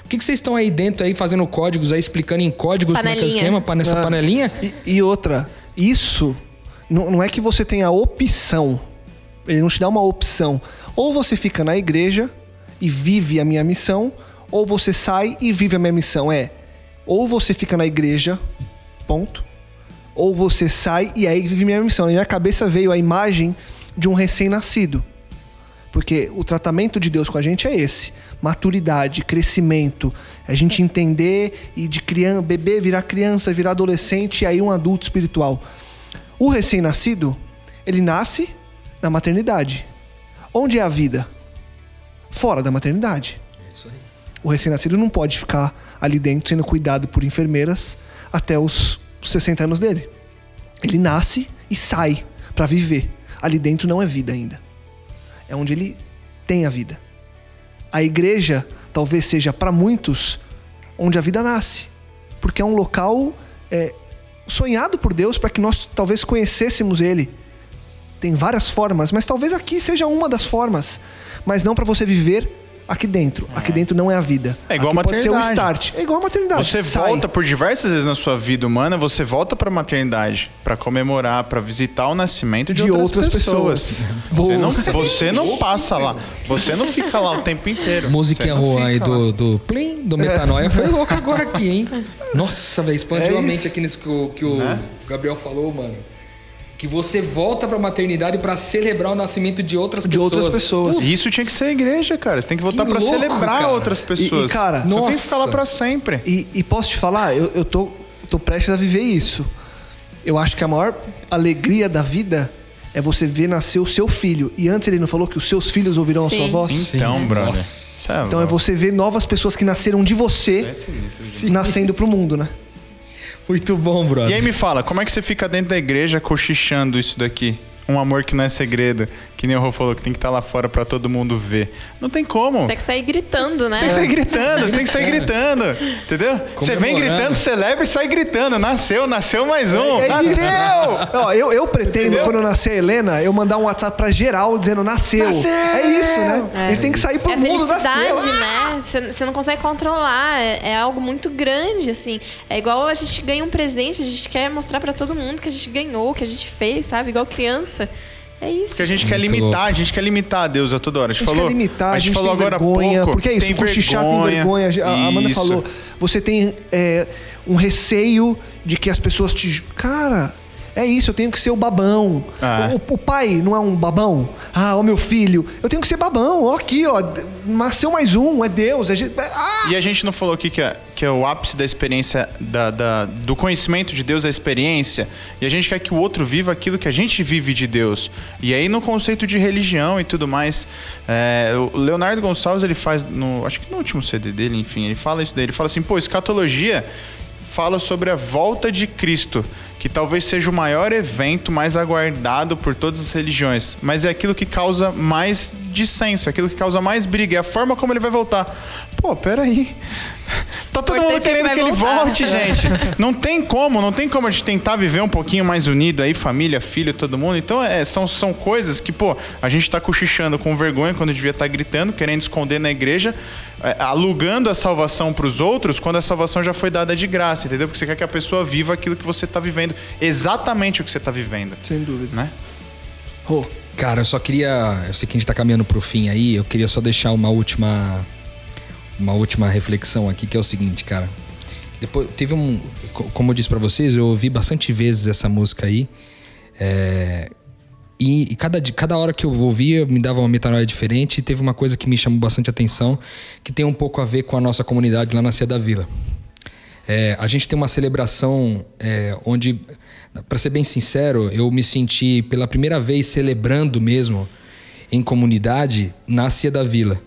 Por que, que vocês estão aí dentro aí fazendo códigos aí explicando em códigos como é que é o Panelinha. esquema nessa Ah, panelinha? E, e outra, isso não, não é que você tenha opção. Ele não te dá uma opção. Ou você fica na igreja e vive a minha missão, ou você sai e vive a minha missão. É, ou você fica na igreja, ponto. Ou você sai e aí vive minha missão. Na minha cabeça veio a imagem de um recém-nascido. Porque o tratamento de Deus com a gente é esse: maturidade, crescimento, a gente entender e de criança, bebê virar criança, virar adolescente e aí um adulto espiritual. O recém-nascido, ele nasce na maternidade. Onde é a vida? Fora da maternidade. O recém-nascido não pode ficar ali dentro sendo cuidado por enfermeiras até os 60 anos dele. Ele nasce e sai para viver. Ali dentro não é vida ainda. É onde ele tem a vida. A igreja talvez seja para muitos onde a vida nasce, porque é um local é, sonhado por Deus para que nós talvez conhecêssemos Ele. Tem várias formas, mas talvez aqui seja uma das formas, mas não para você viver aqui dentro. Aqui dentro não é a vida. É igual aqui a pode ser um maternidade. start. É igual a maternidade. Você Sai. volta por diversas vezes na sua vida humana, você volta pra maternidade pra comemorar, pra visitar o nascimento de, De outras, outras pessoas. pessoas. Você não, você não passa lá. Você não fica lá o tempo inteiro. Musiquinha rua aí lá. do, do Plim, do Metanoia, foi louco agora aqui, hein? [LAUGHS] Nossa, velho, expandiu É a mente aqui nisso que o, que o Né? Gabriel falou, mano. Que você volta pra maternidade pra celebrar o nascimento de outras De pessoas. outras pessoas. Isso tinha que ser a igreja, cara. Você tem que voltar louco, celebrar cara. outras pessoas. E- e, cara, você não tem que ficar lá pra sempre. E, e posso te falar, eu, eu tô, tô prestes a viver isso. Eu acho que a maior alegria da vida é você ver nascer o seu filho. E antes ele não falou que os seus filhos ouvirão a Sim. sua voz? Então, brother. Nossa. Cê Então é você ver novas pessoas que nasceram de você nascendo pro mundo, né? Muito bom, brother. E aí me fala, como é que você fica dentro da igreja cochichando isso daqui? Um amor que não é segredo, que nem o Rô falou, que tem que estar lá fora pra todo mundo ver. Não tem como. Tem que sair gritando, né? Você tem que sair gritando, você tem que sair gritando. Entendeu? Você vem gritando, celebra e sai gritando. Nasceu, nasceu mais um. É nasceu! isso. Ó, eu, eu pretendo, Entendeu? quando nascer a Helena, eu mandar um WhatsApp pra geral dizendo nasceu. Nasceu! É isso, né? É. Ele tem que sair pro É a mundo, felicidade, nasceu. né? Você- Você não consegue controlar. É, é algo muito grande, assim. É igual a gente ganha um presente, a gente quer mostrar pra todo mundo que a gente ganhou, que a gente fez, sabe? Igual criança. É isso. Porque a gente quer Muito limitar, louco. a gente quer limitar a Deus a toda hora. A gente, A gente falou, quer limitar, a gente, falou tem agora há vergonha. pouco. porque é isso, tem o cochichar tem vergonha. A Amanda Isso. falou, você tem é, um receio de que as pessoas te... Cara, é isso, eu tenho que ser o babão. Ah. O, o pai não é um babão? Ah, o meu filho, eu tenho que ser babão. Ó, aqui, ó, nasceu mais um, é Deus. É, gente- ah! E a gente não falou aqui que é, que é o ápice da experiência, da, da- do conhecimento de Deus, a experiência. E a gente quer que o outro viva aquilo que a gente vive de Deus. E aí no conceito de religião e tudo mais. é, o Leonardo Gonçalves, ele faz, no, acho que no último CD dele, enfim, ele fala isso daí. Ele fala assim, pô, escatologia fala sobre a volta de Cristo, que talvez seja o maior evento mais aguardado por todas as religiões, mas é aquilo que causa mais dissenso, é aquilo que causa mais briga, é a forma como ele vai voltar. Pô, peraí. [LAUGHS] Tá todo mundo é que querendo que ele voltar. volte, [LAUGHS] gente. Não tem como, não tem como a gente tentar viver um pouquinho mais unido aí, família, filho, todo mundo. Então, é, são, são coisas que, pô, a gente tá cochichando com vergonha quando devia estar gritando, querendo esconder na igreja, é, alugando a salvação pros outros, quando a salvação já foi dada de graça, entendeu? Porque você quer que a pessoa viva aquilo que você tá vivendo, exatamente o que você tá vivendo, Sem dúvida. né? Rô, Cara, eu só queria. Eu sei que a gente tá caminhando pro fim aí, eu queria só deixar uma última. Uma última reflexão aqui, que é o seguinte, cara. Depois, teve um. co- Como eu disse pra vocês, eu ouvi bastante vezes essa música aí. É, e, e cada, cada hora que eu ouvia, me dava uma metanoia diferente. E teve uma coisa que me chamou bastante atenção, que tem um pouco a ver com a nossa comunidade lá na Cia da Vila. É, a gente tem uma celebração é, onde, para ser bem sincero, eu me senti pela primeira vez celebrando mesmo em comunidade na Cia da Vila.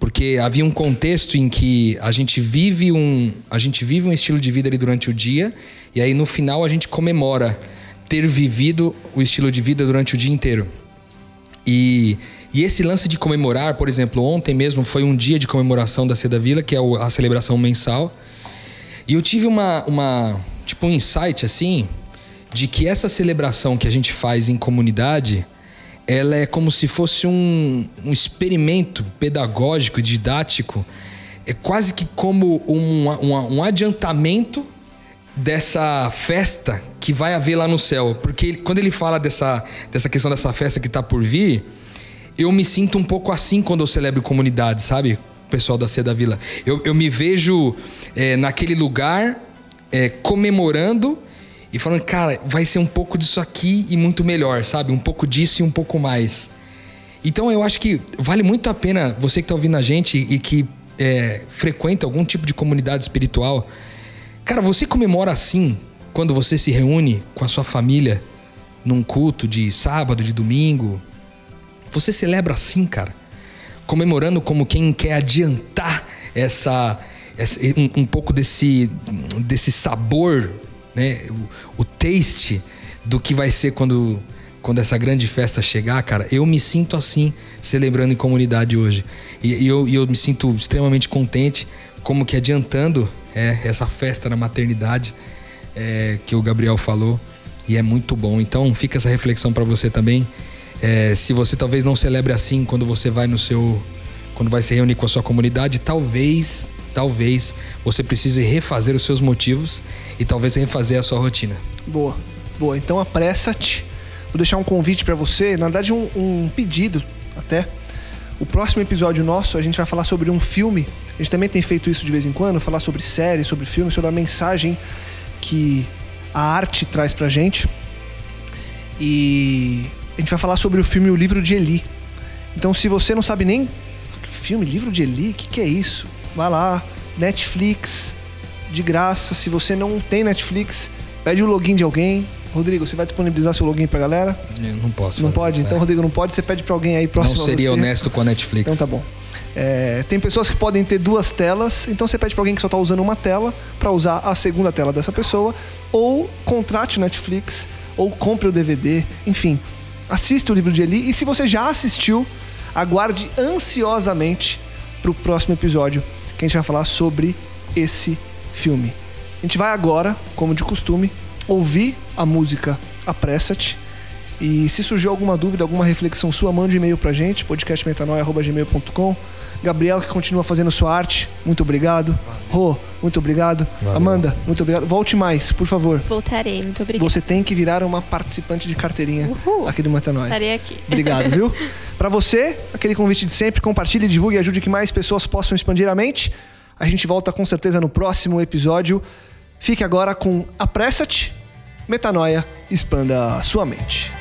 Porque havia um contexto em que a gente vive um, a gente vive um estilo de vida ali durante o dia e aí no final a gente comemora ter vivido o estilo de vida durante o dia inteiro. E, e esse lance de comemorar, por exemplo, ontem mesmo foi um dia de comemoração da Cia da Vila, que é a celebração mensal. E eu tive uma, uma tipo um insight assim de que essa celebração que a gente faz em comunidade, ela é como se fosse um, um experimento pedagógico, didático, é quase que como um, um, um adiantamento dessa festa que vai haver lá no céu. Porque ele- quando ele fala dessa, dessa questão dessa festa que está por vir, eu me sinto um pouco assim quando eu celebro comunidade, sabe? Pessoal da Cia da Vila. Eu, eu me vejo é, naquele lugar é, comemorando e falando, cara, vai ser um pouco disso aqui e muito melhor, sabe? Um pouco disso e um pouco mais. Então eu acho que vale muito a pena você que está ouvindo a gente e que é, frequenta algum tipo de comunidade espiritual. Cara, você comemora assim quando você se reúne com a sua família num culto de sábado, de domingo. Você celebra assim, cara. Comemorando como quem quer adiantar essa, essa- um, um pouco desse, desse sabor, né? O, o taste do que vai ser quando, quando essa grande festa chegar, cara, eu me sinto assim, celebrando em comunidade hoje. E, e eu, e eu me sinto extremamente contente, como que adiantando é, essa festa na maternidade é, que o Gabriel falou. E é muito bom. Então fica essa reflexão para você também. É, se você talvez não celebre assim quando você vai no seu. Quando vai se reunir com a sua comunidade, talvez, talvez você precise refazer os seus motivos e talvez refazer a sua rotina. Boa, boa. Então apressa-te. Vou deixar um convite para você, na verdade um, um pedido até. O próximo episódio nosso a gente vai falar sobre um filme. A gente também tem feito isso de vez em quando, falar sobre séries, sobre filmes, sobre a mensagem que a arte traz pra gente. E a gente vai falar sobre o filme O Livro de Eli. Então, se você não sabe nem filme, livro de Eli, o que, que é isso? Vai lá, Netflix, de graça. Se você não tem Netflix, pede o login de alguém. Rodrigo, você vai disponibilizar seu login pra galera? Eu não posso. Não pode? Então, é. Rodrigo, não pode. Você pede pra alguém aí próximo Não a seria você. honesto com a Netflix. Então tá bom. É, tem pessoas que podem ter duas telas, então você pede pra alguém que só tá usando uma tela pra usar a segunda tela dessa pessoa, ou contrate Netflix, ou compre o DVD, enfim. Assista o livro de Eli e se você já assistiu, aguarde ansiosamente pro próximo episódio que a gente vai falar sobre esse filme. A gente vai agora, como de costume, ouvir a música Apressa-te. E se surgiu alguma dúvida, alguma reflexão sua, mande um e-mail pra gente, podcastmetanoia.gmail.com. Gabriel, que continua fazendo sua arte, muito obrigado. Rô, muito obrigado. Valeu. Amanda, muito obrigado. Volte mais, por favor. Voltarei, muito obrigada. Você tem que virar uma participante de carteirinha Uhul. aqui do Metanoia. Estarei aqui. Obrigado, viu? [LAUGHS] Pra você, aquele convite de sempre, compartilhe, divulgue e ajude que mais pessoas possam expandir a mente. A gente volta com certeza no próximo episódio. Fique agora com Apressa-te, Metanoia, expanda a sua mente.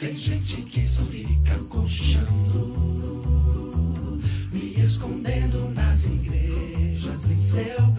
Tem gente que só fica cochichando, me escondendo nas igrejas em seu